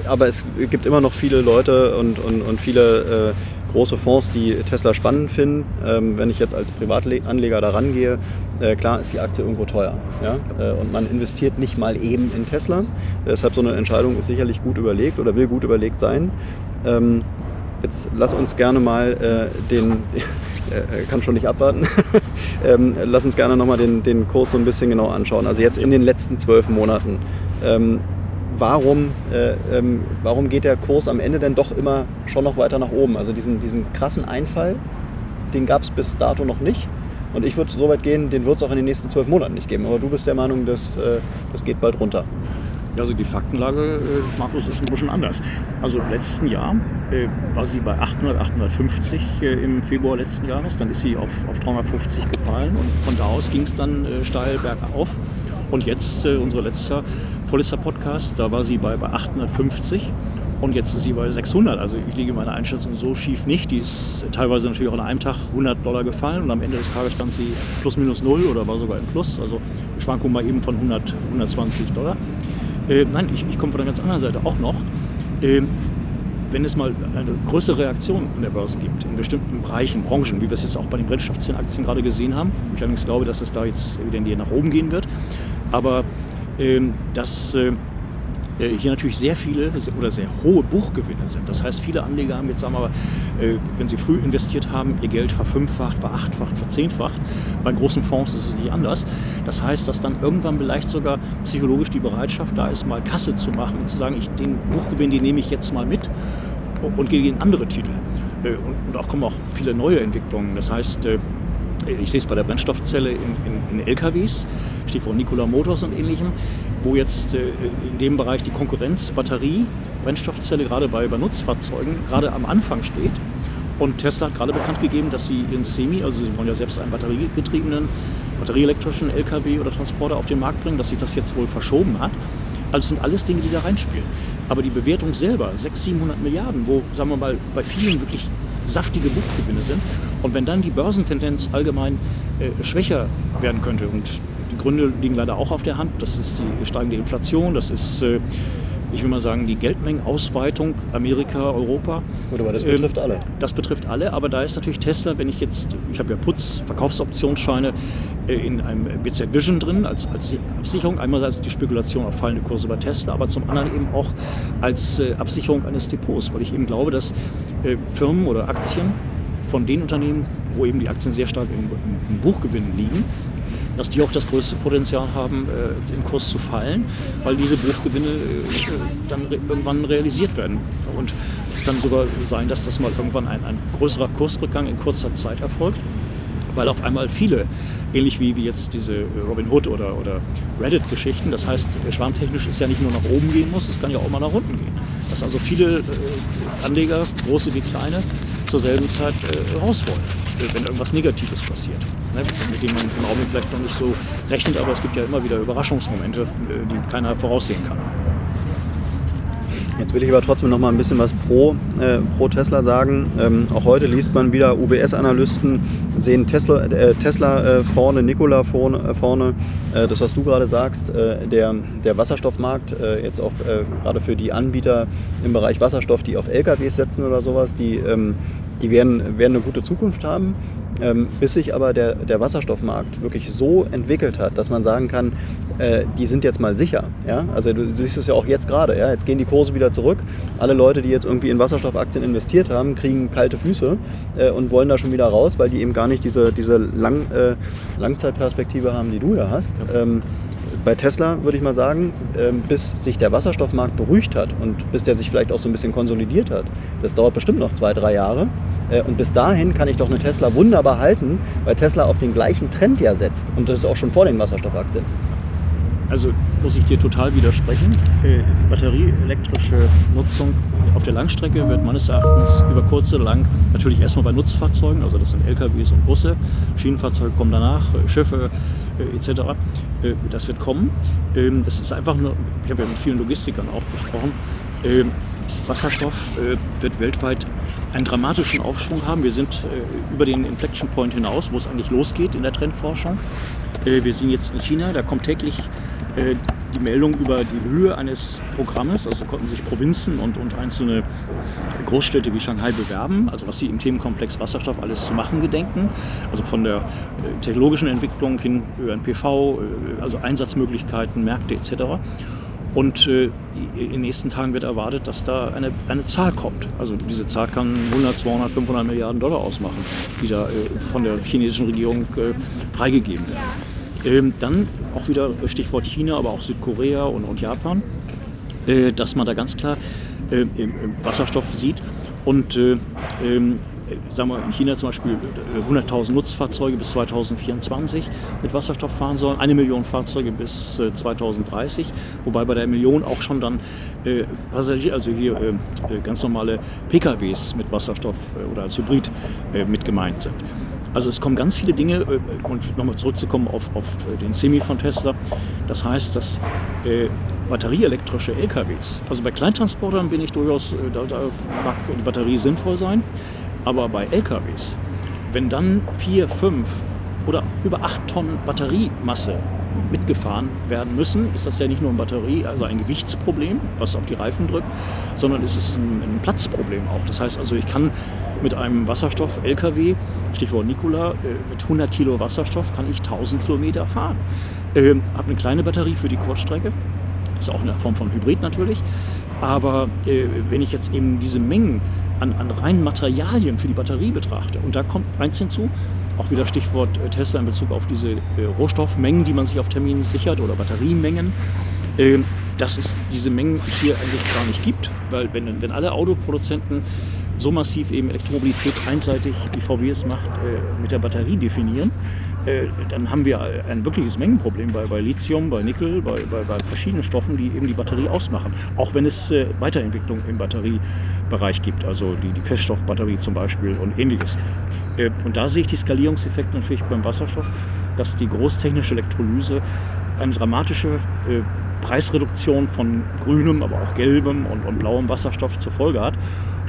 aber es gibt immer noch viele Leute und, und, und viele äh, große Fonds, die Tesla spannend finden. Ähm, wenn ich jetzt als Privatanleger da rangehe, äh, klar ist die Aktie irgendwo teuer. Ja? Äh, und man investiert nicht mal eben in Tesla. Deshalb so eine Entscheidung ist sicherlich gut überlegt oder will gut überlegt sein. Ähm, Jetzt lass uns gerne mal äh, den, *laughs* äh, kann schon nicht abwarten, *laughs* ähm, lass uns gerne nochmal den, den Kurs so ein bisschen genau anschauen. Also jetzt in den letzten zwölf Monaten. Ähm, warum, äh, ähm, warum geht der Kurs am Ende denn doch immer schon noch weiter nach oben? Also diesen, diesen krassen Einfall, den gab es bis dato noch nicht. Und ich würde so weit gehen, den wird es auch in den nächsten zwölf Monaten nicht geben. Aber du bist der Meinung, dass, äh, das geht bald runter. Ja, also die Faktenlage, äh, Markus, ist ein bisschen anders. Also im letzten Jahr äh, war sie bei 800, 850 äh, im Februar letzten Jahres. Dann ist sie auf, auf 350 gefallen und von da aus ging es dann äh, steil bergauf. Und jetzt, äh, unser letzter, vorletzter Podcast, da war sie bei, bei 850 und jetzt ist sie bei 600. Also ich liege meiner Einschätzung so schief nicht. Die ist teilweise natürlich auch an einem Tag 100 Dollar gefallen und am Ende des Tages stand sie plus minus null oder war sogar im Plus. Also Schwankung mal eben von 100, 120 Dollar. Äh, nein, ich, ich komme von der ganz anderen Seite auch noch. Ähm, wenn es mal eine größere Reaktion an der Börse gibt, in bestimmten Bereichen, Branchen, wie wir es jetzt auch bei den Brennstoffzellenaktien gerade gesehen haben, ich allerdings glaube, dass es da jetzt wieder nach oben gehen wird, aber dass äh, äh, hier natürlich sehr viele oder sehr hohe Buchgewinne sind. Das heißt, viele Anleger haben jetzt, sagen wir mal, äh, wenn sie früh investiert haben, ihr Geld verfünffacht, verachtfacht, verzehnfacht. Bei großen Fonds ist es nicht anders. Das heißt, dass dann irgendwann vielleicht sogar psychologisch die Bereitschaft da ist, mal Kasse zu machen und zu sagen, ich, den Buchgewinn, den nehme ich jetzt mal mit und gehe in andere Titel. Und, und auch kommen auch viele neue Entwicklungen. Das heißt, ich sehe es bei der Brennstoffzelle in, in, in LKWs, Stichwort Nikola Motors und ähnlichem, wo jetzt äh, in dem Bereich die Konkurrenz Batterie, Brennstoffzelle gerade bei, bei Nutzfahrzeugen gerade am Anfang steht. Und Tesla hat gerade bekannt gegeben, dass sie ihren Semi, also sie wollen ja selbst einen batteriegetriebenen, batterieelektrischen LKW oder Transporter auf den Markt bringen, dass sich das jetzt wohl verschoben hat. Also sind alles Dinge, die da reinspielen. Aber die Bewertung selber, 600, 700 Milliarden, wo, sagen wir mal, bei vielen wirklich saftige Buchgewinne sind. Und wenn dann die Börsentendenz allgemein äh, schwächer werden könnte, und die Gründe liegen leider auch auf der Hand, das ist die steigende Inflation, das ist, äh, ich will mal sagen, die Geldmengenausweitung Amerika, Europa. Gut, aber das Ähm, betrifft alle. Das betrifft alle, aber da ist natürlich Tesla, wenn ich jetzt, ich habe ja Putz, Verkaufsoptionsscheine äh, in einem BZ Vision drin als, als Absicherung. Einerseits die Spekulation auf fallende Kurse bei Tesla, aber zum anderen eben auch als äh, Absicherung eines Depots, weil ich eben glaube, dass äh, Firmen oder Aktien von den Unternehmen, wo eben die Aktien sehr stark im, im, Buchgewinn liegen, dass die auch das größte Potenzial haben, äh, im Kurs zu fallen, weil diese Buchgewinne äh, dann re irgendwann realisiert werden. Und es kann sogar sein, dass das mal irgendwann ein, ein größerer Kursrückgang in kurzer Zeit erfolgt, weil auf einmal viele, ähnlich wie, wie jetzt diese äh, Robin Hood oder, oder Reddit-Geschichten, das heißt, äh, schwarmtechnisch ist ja nicht nur nach oben gehen muss, es kann ja auch mal nach unten gehen. Dass also viele äh, Anleger, große wie kleine, zur selben Zeit äh, raus wollen, äh, wenn irgendwas Negatives passiert, ne, mit dem man im Augenblick vielleicht noch nicht so rechnet, aber es gibt ja immer wieder Überraschungsmomente, äh, die keiner voraussehen kann. Jetzt will ich aber trotzdem noch mal ein bisschen was pro, äh, pro Tesla sagen. Ähm, auch heute liest man wieder, UBS-Analysten sehen Tesla, äh, Tesla äh, vorne, Nikola vorne. Äh, vorne. Äh, das, was du gerade sagst, äh, der, der Wasserstoffmarkt, jetzt auch gerade für die Anbieter im Bereich Wasserstoff, die auf LKWs setzen oder sowas, die, ähm, die werden, werden eine gute Zukunft haben. Ähm, bis sich aber der, der Wasserstoffmarkt wirklich so entwickelt hat, dass man sagen kann, äh, die sind jetzt mal sicher. Ja? Also du, du siehst es ja auch jetzt gerade. Ja? Jetzt gehen die Kurse wieder zurück. Alle Leute, die jetzt irgendwie in Wasserstoffaktien investiert haben, kriegen kalte Füße äh, und wollen da schon wieder raus, weil die eben gar nicht diese, diese Lang, äh, Langzeitperspektive haben, die du ja hast. Ähm, bei Tesla würde ich mal sagen, ähm, bis sich der Wasserstoffmarkt beruhigt hat und bis der sich vielleicht auch so ein bisschen konsolidiert hat, das dauert bestimmt noch zwei, drei Jahre. Äh, und bis dahin kann ich doch eine Tesla wunderbar halten, weil Tesla auf den gleichen Trend ja setzt. Und das ist auch schon vor den Wasserstoffaktien. Also muss ich dir total widersprechen. Äh, batterieelektrische Nutzung auf der Langstrecke wird meines Erachtens über kurz oder lang natürlich erstmal bei Nutzfahrzeugen, also das sind LKWs und Busse, Schienenfahrzeuge kommen danach, äh, Schiffe äh, etc. Äh, das wird kommen. Ähm, das ist einfach nur, ich habe ja mit vielen Logistikern auch gesprochen, ähm, Wasserstoff äh, wird weltweit einen dramatischen Aufschwung haben. Wir sind äh, über den Inflection Point hinaus, wo es eigentlich losgeht in der Trendforschung. Äh, wir sind jetzt in China, da kommt täglich die Meldung über die Höhe eines Programmes. Also konnten sich Provinzen und, und einzelne Großstädte wie Shanghai bewerben, also was sie im Themenkomplex Wasserstoff alles zu machen gedenken. Also von der äh, technologischen Entwicklung hin ÖNPV, äh, also Einsatzmöglichkeiten, Märkte etc. Und äh, in den nächsten Tagen wird erwartet, dass da eine, eine Zahl kommt. Also diese Zahl kann 100, 200, 500 Milliarden Dollar ausmachen, die da äh, von der chinesischen Regierung äh, freigegeben werden. Ähm, dann auch wieder Stichwort China, aber auch Südkorea und, und Japan, äh, dass man da ganz klar äh, Wasserstoff sieht. Und äh, ähm, sagen wir in China zum Beispiel 100.000 Nutzfahrzeuge bis 2024 mit Wasserstoff fahren sollen, eine Million Fahrzeuge bis 2030, wobei bei der Million auch schon dann äh, Passagier, also hier äh, ganz normale PKWs mit Wasserstoff äh, oder als Hybrid mit gemeint sind. Also es kommen ganz viele Dinge, äh, und nochmal zurückzukommen auf, auf äh, den Semi von Tesla. Das heißt, dass äh, batterieelektrische LKWs, also bei Kleintransportern bin ich durchaus, äh, da, da mag die Batterie sinnvoll sein, aber bei LKWs, wenn dann vier, fünf oder über acht Tonnen Batteriemasse mitgefahren werden müssen, ist das ja nicht nur ein Batterie, also ein Gewichtsproblem, was auf die Reifen drückt, sondern ist es ein, ein Platzproblem auch. Das heißt also, ich kann mit einem Wasserstoff-LKW, Stichwort Nikola, äh, mit 100 Kilo Wasserstoff kann ich 1000 Kilometer fahren. Ähm, habe eine kleine Batterie für die Kurzstrecke, ist auch eine Form von Hybrid natürlich. Aber äh, wenn ich jetzt eben diese Mengen an, an reinen Materialien für die Batterie betrachte, und da kommt eins hinzu, auch wieder Stichwort äh, Tesla in Bezug auf diese äh, Rohstoffmengen, die man sich auf Termin sichert oder Batteriemengen, äh, dass es diese Mengen hier eigentlich gar nicht gibt, weil wenn, wenn alle Autoproduzenten so massiv eben Elektromobilität einseitig, wie VW es macht, äh, mit der Batterie definieren, äh, dann haben wir ein wirkliches Mengenproblem bei, bei Lithium, bei Nickel, bei, bei, bei, verschiedenen Stoffen, die eben die Batterie ausmachen. Auch wenn es äh, Weiterentwicklung im Batteriebereich gibt, also die, die Feststoffbatterie zum Beispiel und ähnliches. Äh, und da sehe ich die Skalierungseffekte natürlich beim Wasserstoff, dass die großtechnische Elektrolyse eine dramatische äh, Preisreduktion von grünem, aber auch gelbem und, und blauem Wasserstoff zur Folge hat.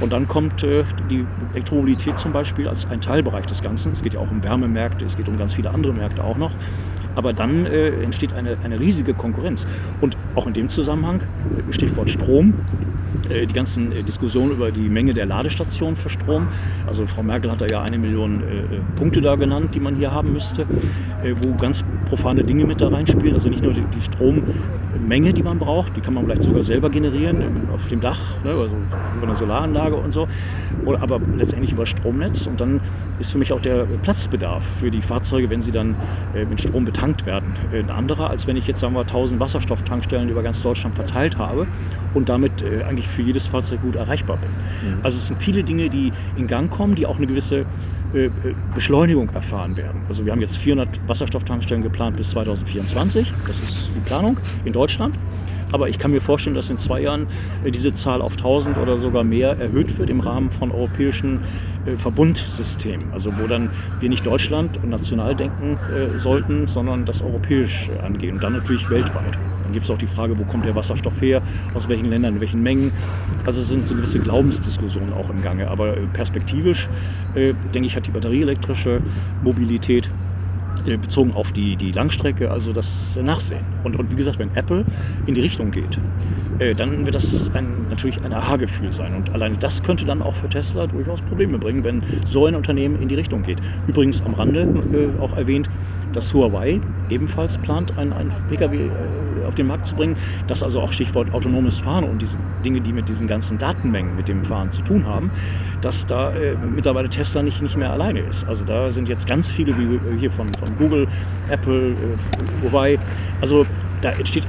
Und dann kommt äh, die Elektromobilität zum Beispiel als ein Teilbereich des Ganzen. Es geht ja auch um Wärmemärkte, es geht um ganz viele andere Märkte auch noch. Aber dann äh, entsteht eine, eine riesige Konkurrenz. Und auch in dem Zusammenhang, äh, Stichwort Strom, äh, die ganzen äh, Diskussionen über die Menge der Ladestationen für Strom. Also Frau Merkel hat da ja eine Million äh, Punkte da genannt, die man hier haben müsste, wo ganz profane Dinge mit da reinspielen. Also nicht nur die, die Strommenge, die man braucht, die kann man vielleicht sogar selber generieren auf dem Dach, ne, also über eine Solaranlage und so, oder aber letztendlich über Stromnetz. Und dann ist für mich auch der Platzbedarf für die Fahrzeuge, wenn sie dann mit Strom betankt werden, ein anderer, als wenn ich jetzt sagen wir 1000 Wasserstofftankstellen über ganz Deutschland verteilt habe und damit eigentlich für jedes Fahrzeug gut erreichbar bin. Mhm. Also es sind viele Dinge, die in Gang kommen, die auch eine gewisse äh, äh Beschleunigung erfahren werden. Also wir haben jetzt 400 Wasserstofftankstellen geplant bis 2024. Das ist die Planung in Deutschland. Aber ich kann mir vorstellen, dass in zwei Jahren äh, diese Zahl auf 1000 oder sogar mehr erhöht wird im Rahmen von europäischen äh, Verbundsystemen. Also wo dann wir nicht Deutschland und national denken äh, sollten, sondern das europäisch angehen und dann natürlich weltweit. Dann gibt es auch die Frage, wo kommt der Wasserstoff her, aus welchen Ländern, in welchen Mengen. Also es sind so gewisse Glaubensdiskussionen auch im Gange. Aber perspektivisch, denke ich, hat die batterieelektrische Mobilität bezogen auf die, die Langstrecke, also das Nachsehen. Und, und wie gesagt, wenn Apple in die Richtung geht, äh, dann wird das ein, natürlich ein Aha-Gefühl sein. Und allein das könnte dann auch für Tesla durchaus Probleme bringen, wenn so ein Unternehmen in die Richtung geht. Übrigens am Rande äh, auch erwähnt, dass Huawei ebenfalls plant, ein, ein Pkw äh, auf den Markt zu bringen, das also auch Stichwort autonomes Fahren und diese Dinge, die mit diesen ganzen Datenmengen mit dem Fahren zu tun haben, dass da äh, mittlerweile Tesla nicht, nicht mehr alleine ist. Also da sind jetzt ganz viele, wie hier von, von Google, Apple, äh, Huawei, also da entsteht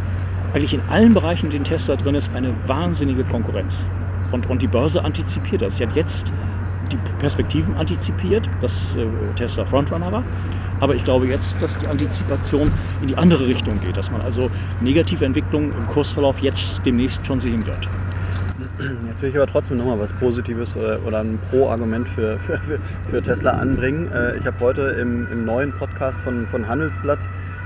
eigentlich in allen Bereichen, in denen Tesla drin ist, eine wahnsinnige Konkurrenz. Und, und die Börse antizipiert das. Sie hat jetzt die Perspektiven antizipiert, dass äh, Tesla Frontrunner war. Aber ich glaube jetzt, dass die Antizipation in die andere Richtung geht, dass man also negative Entwicklungen im Kursverlauf jetzt demnächst schon sehen wird. Jetzt will ich aber trotzdem nochmal was Positives oder, oder ein Pro-Argument für, für, für, Tesla anbringen. Äh, ich habe heute im, im, neuen Podcast von, von Handelsblatt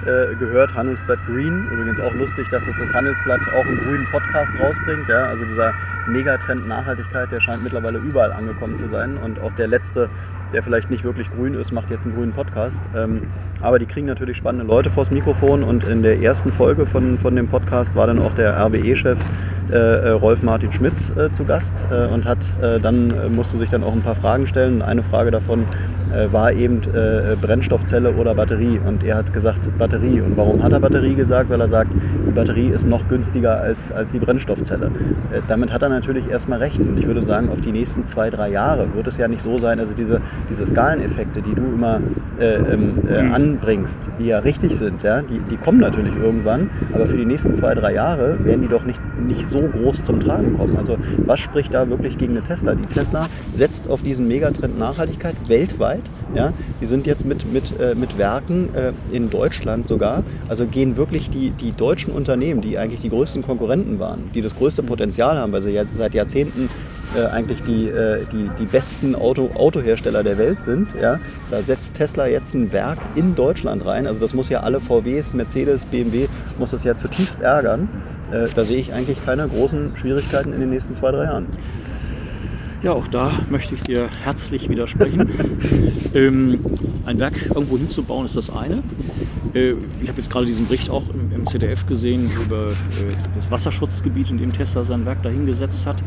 äh, gehört, Handelsblatt Green. Übrigens auch lustig, dass jetzt das Handelsblatt auch einen grünen Podcast rausbringt. Ja? Also dieser Megatrend Nachhaltigkeit, der scheint mittlerweile überall angekommen zu sein. Und auch der letzte, der vielleicht nicht wirklich grün ist, macht jetzt einen grünen Podcast. Ähm, aber die kriegen natürlich spannende Leute vors Mikrofon. Und in der ersten Folge von, von dem Podcast war dann auch der RWE-Chef äh, äh, Rolf Martin Schmitz äh, zu Gast äh, und hat äh, dann äh, musste sich dann auch ein paar Fragen stellen. Eine Frage davon war eben Brennstoffzelle oder Batterie. Und er hat gesagt Batterie. Und warum hat er Batterie gesagt? Weil er sagt, die Batterie ist noch günstiger als, als die Brennstoffzelle. damit hat er natürlich erstmal recht. Und ich würde sagen, auf die nächsten zwei, drei Jahre wird es ja nicht so sein, also diese, diese Skaleneffekte, die du immer ähm, mhm. anbringst, die ja richtig sind, ja, die, die kommen natürlich irgendwann. Aber für die nächsten zwei, drei Jahre werden die doch nicht, nicht so groß zum Tragen kommen. Also was spricht da wirklich gegen eine Tesla? Die Tesla setzt auf diesen Megatrend Nachhaltigkeit weltweit. Ja? Die sind jetzt mit, mit, äh, mit Werken äh, in Deutschland sogar. Also gehen wirklich die, die deutschen Unternehmen, die eigentlich die größten Konkurrenten waren, die das größte Potenzial haben, weil sie ja seit Jahrzehnten äh, eigentlich die, äh, die, die besten Auto, Autohersteller der Welt sind. Ja? Da setzt Tesla jetzt ein Werk in Deutschland rein. Also das muss ja alle VWs, Mercedes, BMW, muss das ja zutiefst ärgern. Äh, da sehe ich eigentlich keine großen Schwierigkeiten in den nächsten zwei, drei Jahren. Ja, auch da möchte ich dir herzlich widersprechen. *laughs* ähm, ein Werk irgendwo hinzubauen ist das eine. Äh, ich habe jetzt gerade diesen Bericht auch im, im ZDF gesehen über äh, das Wasserschutzgebiet, in dem Tesla sein Werk dahingesetzt hat.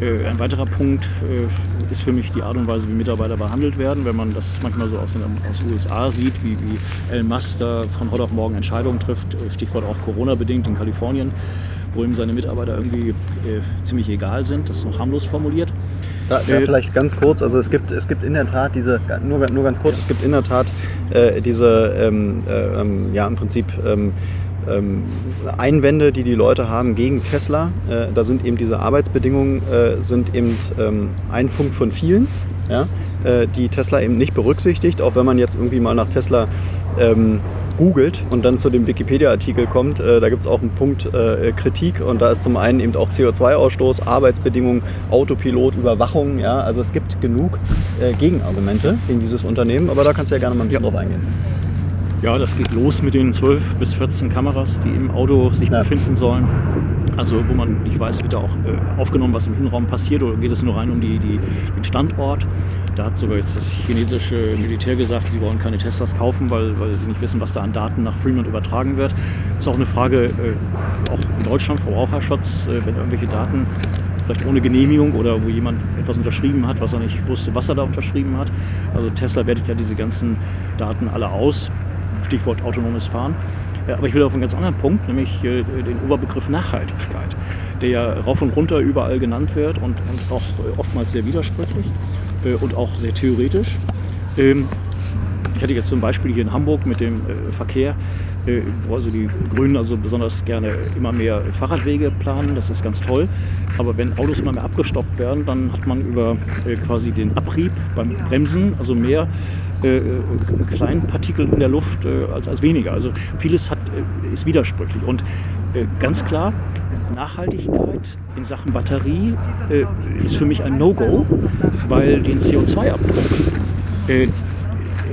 Äh, ein weiterer Punkt äh, ist für mich die Art und Weise, wie Mitarbeiter behandelt werden. Wenn man das manchmal so aus den aus USA sieht, wie, wie Musk da von heute auf morgen Entscheidungen trifft, äh, Stichwort auch Corona-bedingt in Kalifornien, wo ihm seine Mitarbeiter irgendwie ziemlich egal sind, das ist noch harmlos formuliert. Da, da vielleicht ganz kurz, also es gibt, es gibt in der Tat diese, nur, nur ganz kurz, es gibt in der Tat äh, diese, ähm, ähm, ja im Prinzip ähm, Einwände, die die Leute haben gegen Tesla. Äh, da sind eben diese Arbeitsbedingungen äh, sind eben ähm, ein Punkt von vielen, ja, äh, die Tesla eben nicht berücksichtigt. Auch wenn man jetzt irgendwie mal nach Tesla ähm, googelt und dann zu dem Wikipedia-Artikel kommt, äh, da gibt es auch einen Punkt äh, Kritik und da ist zum einen eben auch CO2-Ausstoß, Arbeitsbedingungen, Autopilot, Überwachung. Ja, also es gibt genug äh, Gegenargumente gegen dieses Unternehmen, aber da kannst du ja gerne mal ein bisschen ja. drauf eingehen. Ja, das geht los mit den 12 bis 14 Kameras, die im Auto sich ja. befinden sollen. Also wo man nicht weiß, wird da auch äh, aufgenommen, was im Innenraum passiert oder geht es nur rein um die, die, den Standort. Da hat sogar jetzt das chinesische Militär gesagt, sie wollen keine Teslas kaufen, weil, weil sie nicht wissen, was da an Daten nach Fremont übertragen wird. Ist auch eine Frage, äh, auch in Deutschland, Verbraucherschutz, äh, wenn irgendwelche Daten vielleicht ohne Genehmigung oder wo jemand etwas unterschrieben hat, was er nicht wusste, was er da unterschrieben hat. Also Tesla wertet ja diese ganzen Daten alle aus. Stichwort autonomes Fahren. Aber ich will auf einen ganz anderen Punkt, nämlich äh, den Oberbegriff Nachhaltigkeit, der ja rauf und runter überall genannt wird und, auch äh, oftmals sehr widersprüchlich äh, und auch sehr theoretisch. Ich hatte jetzt zum Beispiel hier in Hamburg mit dem Verkehr, wo also die Grünen also besonders gerne immer mehr Fahrradwege planen, das ist ganz toll. Aber wenn Autos immer mehr abgestoppt werden, dann hat man über quasi den Abrieb beim Bremsen also mehr äh, äh, kleinen Partikel in der Luft äh, als, als weniger. Also vieles hat, äh, ist widersprüchlich. Und äh, ganz klar, Nachhaltigkeit in Sachen Batterie äh, ist für mich ein No-Go, weil den CO2-Abdruck,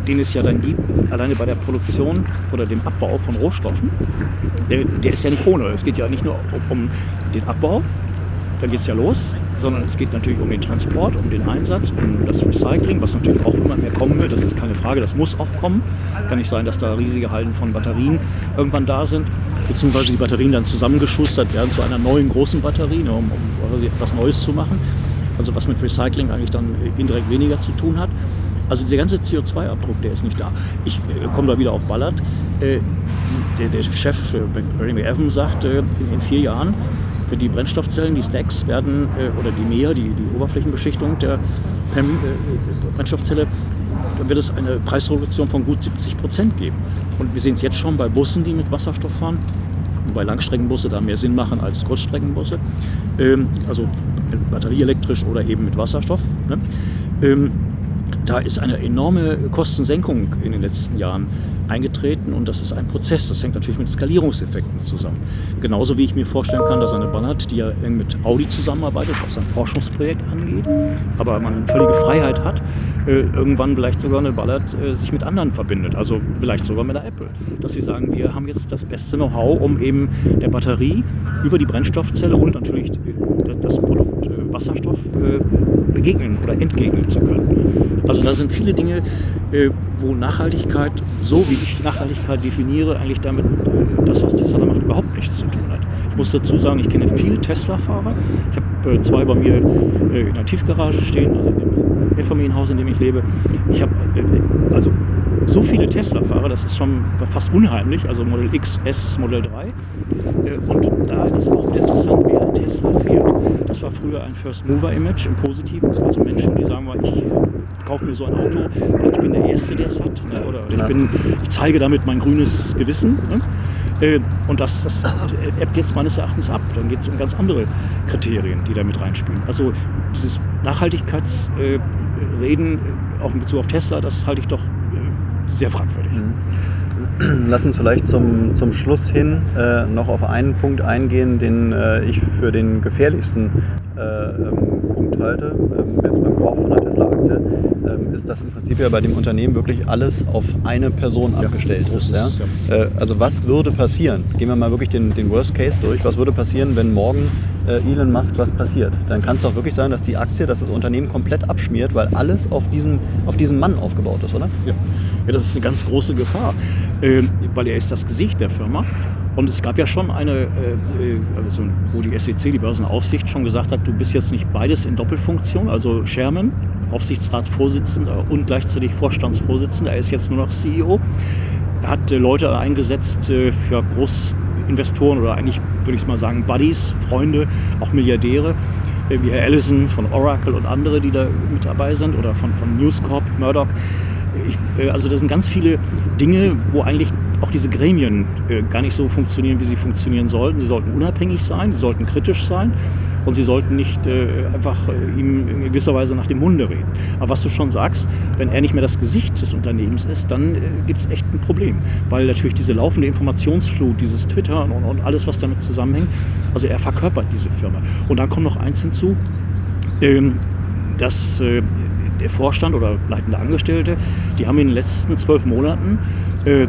den es ja dann gibt, alleine bei der Produktion oder dem Abbau von Rohstoffen, der, der ist ja nicht ohne. Es geht ja nicht nur um, den Abbau, dann geht es ja los, sondern es geht natürlich um den Transport, um den Einsatz, um das Recycling, was natürlich auch immer mehr kommen wird. Das ist keine Frage, das muss auch kommen. Kann nicht sein, dass da riesige Halden von Batterien irgendwann da sind, beziehungsweise die Batterien dann zusammengeschustert werden zu einer neuen großen Batterie, ne, um, um etwas Neues zu machen. Also was mit Recycling eigentlich dann indirekt weniger zu tun hat. Also dieser ganze CO2-Abdruck, der ist nicht da. Ich äh, komme da wieder auf Ballard. Äh, der, der, Chef, äh, Barry Evans, sagt, äh, in, in vier Jahren für die Brennstoffzellen, die Stacks werden, äh, oder die Mehr, die, die Oberflächenbeschichtung der äh, Brennstoffzelle, da wird es eine Preisreduktion von gut 70 Prozent geben. Und wir sehen es jetzt schon bei Bussen, die mit Wasserstoff fahren, wobei Langstreckenbusse da mehr Sinn machen als Kurzstreckenbusse, ähm, also batterieelektrisch oder eben mit Wasserstoff. Ne? Ähm, da ist eine enorme Kostensenkung in den letzten Jahren eingetreten und das ist ein Prozess. Das hängt natürlich mit Skalierungseffekten zusammen. Genauso wie ich mir vorstellen kann, dass eine Bannert, die ja eng mit Audi zusammenarbeitet, was sein Forschungsprojekt angeht, aber man völlige Freiheit hat, äh, irgendwann vielleicht sogar eine Ballard äh, sich mit anderen verbindet, also vielleicht sogar mit der Apple, dass sie sagen, wir haben jetzt das beste Know-how, um eben der Batterie über die Brennstoffzelle und natürlich das Produkt Wasserstoff begegnen oder entgegnen zu können. Also da sind viele Dinge, wo Nachhaltigkeit, so wie ich Nachhaltigkeit definiere, eigentlich damit das, was Tesla macht, überhaupt nichts zu tun hat. Ich muss dazu sagen, ich kenne viele Tesla-Fahrer. Ich habe zwei bei mir in der Tiefgarage stehen, also in dem Mehrfamilienhaus, in dem ich lebe. Ich habe also so viele Tesla-Fahrer, das ist schon fast unheimlich, also Model X, S, Model 3. Und da ist auch interessant, wie Tesla fährt. Das war früher ein First-Mover-Image im Positiven, also Menschen, die sagen, ich kaufe mir so ein Auto und ich bin der Erste, der es hat. Ne? Oder ich, bin, ich zeige damit mein grünes Gewissen. Ne? Und das, das ebbt jetzt meines Erachtens ab. Dann geht es um ganz andere Kriterien, die da mit reinspielen. Also dieses Nachhaltigkeitsreden, auch in Bezug auf Tesla, das halte ich doch sehr fragwürdig. *clears throat* Lass uns vielleicht zum, zum Schluss hin äh, noch auf einen Punkt eingehen, den äh, ich für den gefährlichsten äh, ähm, Punkt halte, ähm, jetzt beim Kauf von einer Tesla-Aktie, ähm, ist, dass im Prinzip ja bei dem Unternehmen wirklich alles auf eine Person ja, abgestellt ist. Ja? Äh, also was würde passieren? Gehen wir mal wirklich den, den Worst Case durch. Was würde passieren, wenn morgen Elon Musk was passiert? Dann kann es doch wirklich sein, dass die Aktie, dass das Unternehmen komplett abschmiert, weil alles auf diesem, auf diesem Mann aufgebaut ist, oder? Ja. ja, das ist eine ganz große Gefahr, äh, weil er ist das Gesicht der Firma. Und es gab ja schon eine, äh, äh also wo die SEC, die Börsenaufsicht, schon gesagt hat, du bist jetzt nicht beides in Doppelfunktion, also Chairman, Aufsichtsratsvorsitzender und gleichzeitig Vorstandsvorsitzender. Er ist jetzt nur noch CEO. Er hat äh, Leute eingesetzt äh, für Großinvestoren oder eigentlich würde ich es mal sagen Buddies, Freunde, auch Milliardäre äh, wie Herr Ellison von Oracle und andere, die da mit dabei sind oder von, von News Corp, Murdoch. Ich, äh, also das sind ganz viele Dinge, wo eigentlich auch diese Gremien äh, gar nicht so funktionieren, wie sie funktionieren sollten. Sie sollten unabhängig sein, sie sollten kritisch sein und sie sollten nicht äh, einfach äh, ihm in gewisser Weise nach dem Munde reden. Aber was du schon sagst, wenn er nicht mehr das Gesicht des Unternehmens ist, dann äh, gibt es echt ein Problem. Weil natürlich diese laufende Informationsflut, dieses Twitter und, und alles, was damit zusammenhängt, also er verkörpert diese Firma. Und dann kommt noch eins hinzu, ähm, dass äh, der Vorstand oder leitende Angestellte, die haben in den letzten zwölf Monaten äh,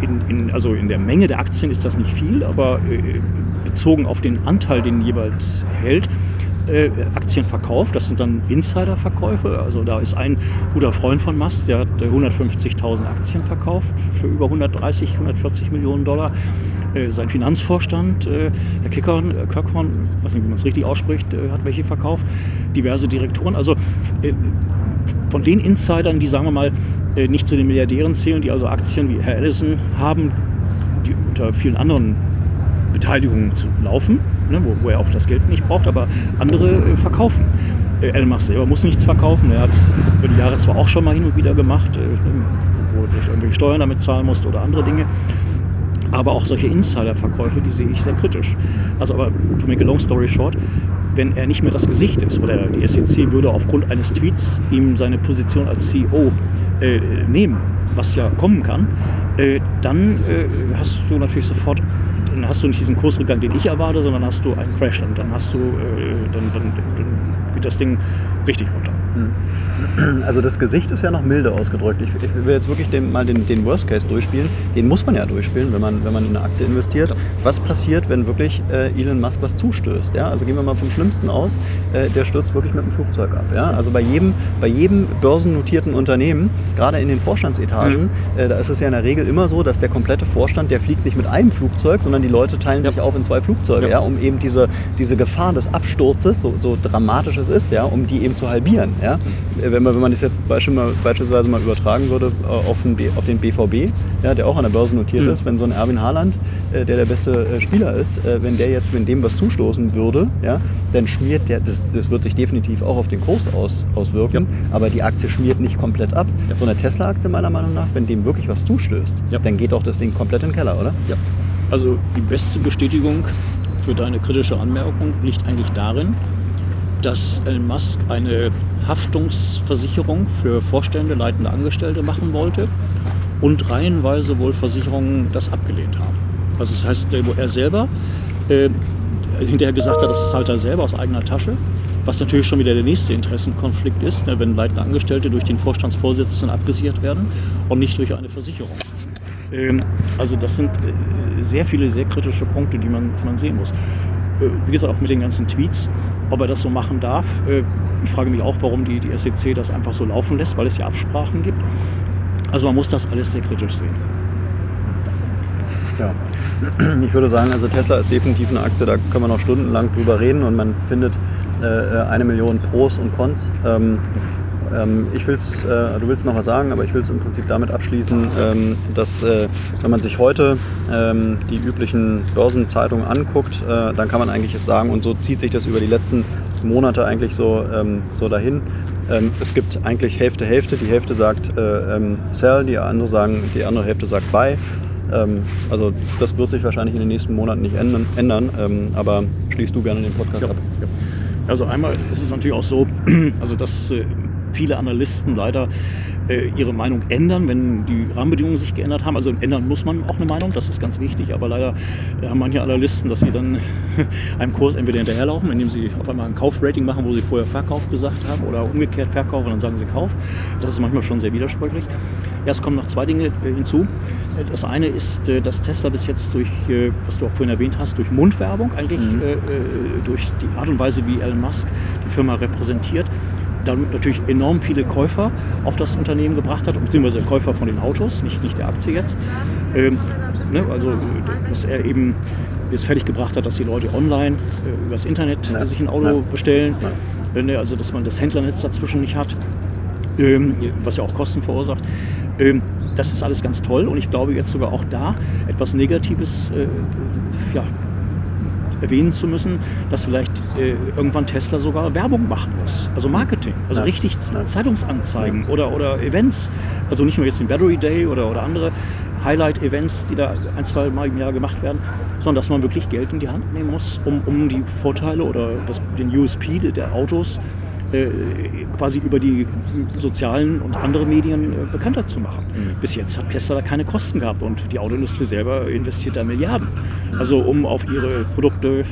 in, in, also in der Menge der Aktien ist das nicht viel, aber äh, bezogen auf den Anteil, den jeweils hält, äh, Aktien verkauft. Das sind dann Insiderverkäufe. Also da ist ein guter Freund von Musk, der hat 150.000 Aktien verkauft für über 130, 140 Millionen Dollar. Äh, sein Finanzvorstand, äh, Herr Kickhorn, äh, Kirkhorn, weiß nicht, wie man es richtig ausspricht, äh, hat welche verkauft. Diverse Direktoren. Also äh, von den Insidern, die sagen wir mal nicht zu den Milliardären zählen, die also Aktien wie Herr Ellison haben, die unter vielen anderen Beteiligungen zu laufen, ne, wo, wo, er auch das Geld nicht braucht, aber andere äh, verkaufen. Äh, Elon Musk selber muss nichts verkaufen. Er hat es über die Jahre zwar auch schon mal hin und wieder gemacht, äh, wo er irgendwelche Steuern damit zahlen musste oder andere Dinge. Aber auch solche Insider-Verkäufe, die sehe ich sehr kritisch. Also aber, to make a long story short, wenn er nicht mehr das Gesicht ist oder die SEC würde aufgrund eines Tweets ihm seine Position als CEO äh, nehmen, was ja kommen kann, äh, dann äh, hast du natürlich sofort dann hast du nicht diesen Kursrückgang, den ich erwarte, sondern hast du einen Crash und dann hast du, äh, dann, dann, dann, geht das Ding richtig runter. *clears throat* Also das Gesicht ist ja noch milde ausgedrückt. Ich, ich will jetzt wirklich den, mal den, den, Worst Case durchspielen. Den muss man ja durchspielen, wenn man, wenn man in eine Aktie investiert. Was passiert, wenn wirklich äh, Elon Musk was zustößt? Ja? Also gehen wir mal vom Schlimmsten aus. Äh, der stürzt wirklich mit dem Flugzeug ab. Ja? Also bei jedem, bei jedem börsennotierten Unternehmen, gerade in den Vorstandsetagen, mhm. äh, da ist es ja in der Regel immer so, dass der komplette Vorstand, der fliegt nicht mit einem Flugzeug, sondern die Leute teilen ja. sich auf in zwei Flugzeuge, ja. ja. um eben diese, diese Gefahr des Absturzes, so, so dramatisch es ist, ja, um die eben zu halbieren. Ja? Wenn, man, wenn man das jetzt beispielsweise mal übertragen würde äh, auf den, auf den BVB, ja, der auch an der Börse notiert mhm. ist, wenn so ein Erwin Haaland, äh, der der beste äh, Spieler ist, wenn der jetzt, wenn dem was zustoßen würde, ja, dann schmiert der, das, das wird sich definitiv auch auf den Kurs aus, auswirken, ja. aber die Aktie schmiert nicht komplett ab. Ja. So eine Tesla-Aktie meiner Meinung nach, wenn dem wirklich was zustößt, ja. dann geht auch das Ding komplett in den Keller, oder? Ja. Also die beste Bestätigung für deine kritische Anmerkung liegt eigentlich darin, dass Elon Musk eine Haftungsversicherung für Vorstände, leitende Angestellte machen wollte und reihenweise wohl Versicherungen das abgelehnt haben. Also das heißt, wo er selber äh, hinterher gesagt hat, das zahlt er selber aus eigener Tasche, was natürlich schon wieder der nächste Interessenkonflikt ist, ne, wenn leitende Angestellte durch den Vorstandsvorsitzenden abgesichert werden und nicht durch eine Versicherung. Ähm, also das sind äh, sehr viele, sehr kritische Punkte, die man, man sehen muss. Äh, wie gesagt, auch mit den ganzen Tweets, ob er das so machen darf. Äh, ich frage mich auch, warum die, die SEC das einfach so laufen lässt, weil es ja Absprachen gibt. Also man muss das alles sehr kritisch sehen. Ja, *clears throat* ich würde sagen, also Tesla ist definitiv eine Aktie, da können wir noch stundenlang drüber reden und man findet äh, eine Million Pros und Cons. Ähm, ähm, ich will's, äh, du willst noch was sagen, aber ich will es im Prinzip damit abschließen, ähm, dass äh, wenn man sich heute ähm, die üblichen Börsenzeitungen anguckt, äh, dann kann man eigentlich es sagen und so zieht sich das über die letzten Monate eigentlich so, ähm, so dahin. Ähm, es gibt eigentlich Hälfte Hälfte. Die Hälfte sagt äh, ähm, Sell, die andere sagen, die andere Hälfte sagt Buy. also das wird sich wahrscheinlich in den nächsten Monaten nicht ändern, aber schließt du gerne den Podcast ja, ab. Ja. Also einmal ist es natürlich auch so, *clears throat* also dass äh, viele Analysten leider äh, ihre Meinung ändern, wenn die Rahmenbedingungen sich geändert haben. Also ändern muss man auch eine Meinung, das ist ganz wichtig, aber leider äh, haben manche Analysten, dass sie dann *laughs* einem Kurs entweder hinterherlaufen, indem sie auf einmal ein Kaufrating machen, wo sie vorher Verkauf gesagt haben oder umgekehrt Verkauf und dann sagen sie Kauf. Das ist manchmal schon sehr widersprüchlich. Ja, es kommen noch zwei Dinge äh, hinzu. Das eine ist, äh, dass Tesla bis jetzt durch, äh, was du auch vorhin erwähnt hast, durch Mundwerbung eigentlich, mhm. äh, durch die Art und Weise, wie Elon Musk die Firma repräsentiert, damit natürlich enorm viele Käufer auf das Unternehmen gebracht hat, beziehungsweise Käufer von den Autos, nicht, nicht der Aktie jetzt. Ähm, ne, also, dass er eben jetzt fertig gebracht hat, dass die Leute online äh, übers Internet ja. sich ein Auto ja. bestellen. Ja. Ne, also, dass man das Händlernetz dazwischen nicht hat, ähm, was ja auch Kosten verursacht. Ähm, das ist alles ganz toll und ich glaube jetzt sogar auch da etwas Negatives äh, ja, erwähnen zu müssen, dass vielleicht äh, irgendwann Tesla sogar Werbung machen muss. Also Marketing, also ja. richtig Zeitungsanzeigen ja. oder, oder Events. Also nicht nur jetzt den Battery Day oder, oder andere Highlight-Events, die da ein, zwei Mal im Jahr gemacht werden, sondern dass man wirklich Geld in die Hand nehmen muss, um, um die Vorteile oder das, den USP der Autos äh, quasi über die sozialen und andere Medien äh, bekannter zu machen. Mhm. Bis jetzt hat Tesla da keine Kosten gehabt und die Autoindustrie selber investiert da Milliarden. Also um auf ihre Produkte äh,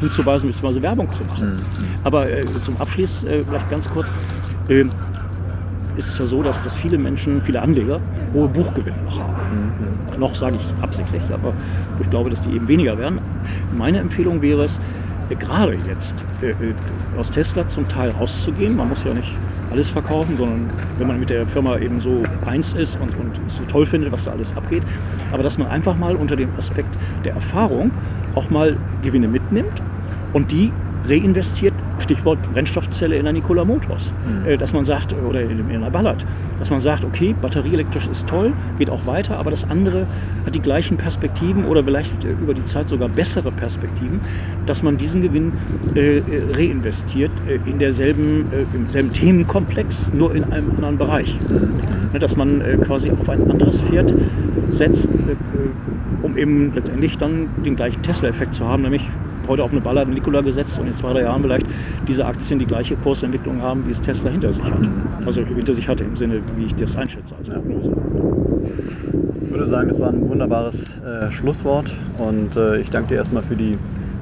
hinzuweisen bzw. Werbung zu machen. Mhm. Aber zum Abschluss vielleicht ganz kurz ist es ja so, dass, dass viele Menschen, viele Anleger hohe Buchgewinne noch haben. Mhm. Noch sage ich absichtlich, aber ich glaube, dass die eben weniger werden. Meine Empfehlung wäre es, gerade jetzt äh, äh, aus Tesla zum Teil rauszugehen. Man muss ja nicht alles verkaufen, sondern wenn man mit der Firma eben so eins ist und, und so toll findet, was da alles abgeht. Aber dass man einfach mal unter dem Aspekt der Erfahrung auch mal Gewinne mitnimmt und die reinvestiert Stichwort Brennstoffzelle in der Nikola Motors. Mhm. Äh, dass man sagt, oder in, einer Ballard, dass man sagt, okay, batterieelektrisch ist toll, geht auch weiter, aber das andere hat die gleichen Perspektiven oder vielleicht äh, über die Zeit sogar bessere Perspektiven, dass man diesen Gewinn äh, reinvestiert in derselben, im selben Themenkomplex, nur in einem anderen Bereich. Mhm. Dass man quasi auf ein anderes Pferd setzt, um eben letztendlich dann den gleichen Tesla-Effekt zu haben, nämlich heute auf eine Ballard Nikola gesetzt und in zwei, drei Jahren vielleicht diese Aktien die gleiche Kursentwicklung haben, wie es Tesla hinter sich hat. Also hinter sich hatte im Sinne, wie ich das einschätze als Prognose. Ich würde sagen, das war ein wunderbares äh, Schlusswort und äh, ich danke dir erstmal für die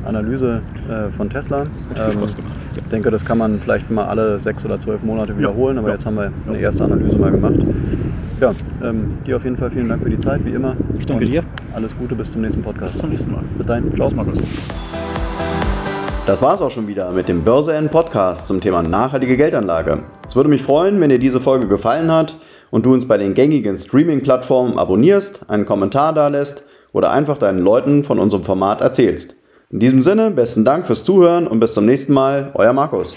Analyse äh, von Tesla. Hat viel Spaß gemacht. Ich denke, das kann man vielleicht mal alle sechs oder zwölf Monate wiederholen, aber ja. jetzt haben wir eine erste Analyse mal gemacht. Ja, ähm, dir auf jeden Fall vielen Dank für die Zeit, wie immer. Ich danke Und dir. Alles Gute, bis zum nächsten Podcast. Bis zum nächsten Mal. Bis dahin. Ciao. Ciao, Markus. Das war's auch schon wieder mit dem Börse N Podcast zum Thema nachhaltige Geldanlage. Es würde mich freuen, wenn dir diese Folge gefallen hat und du uns bei den gängigen Streaming-Plattformen abonnierst, einen Kommentar dalässt oder einfach deinen Leuten von unserem Format erzählst. In diesem Sinne, besten Dank fürs Zuhören und bis zum nächsten Mal, euer Markus.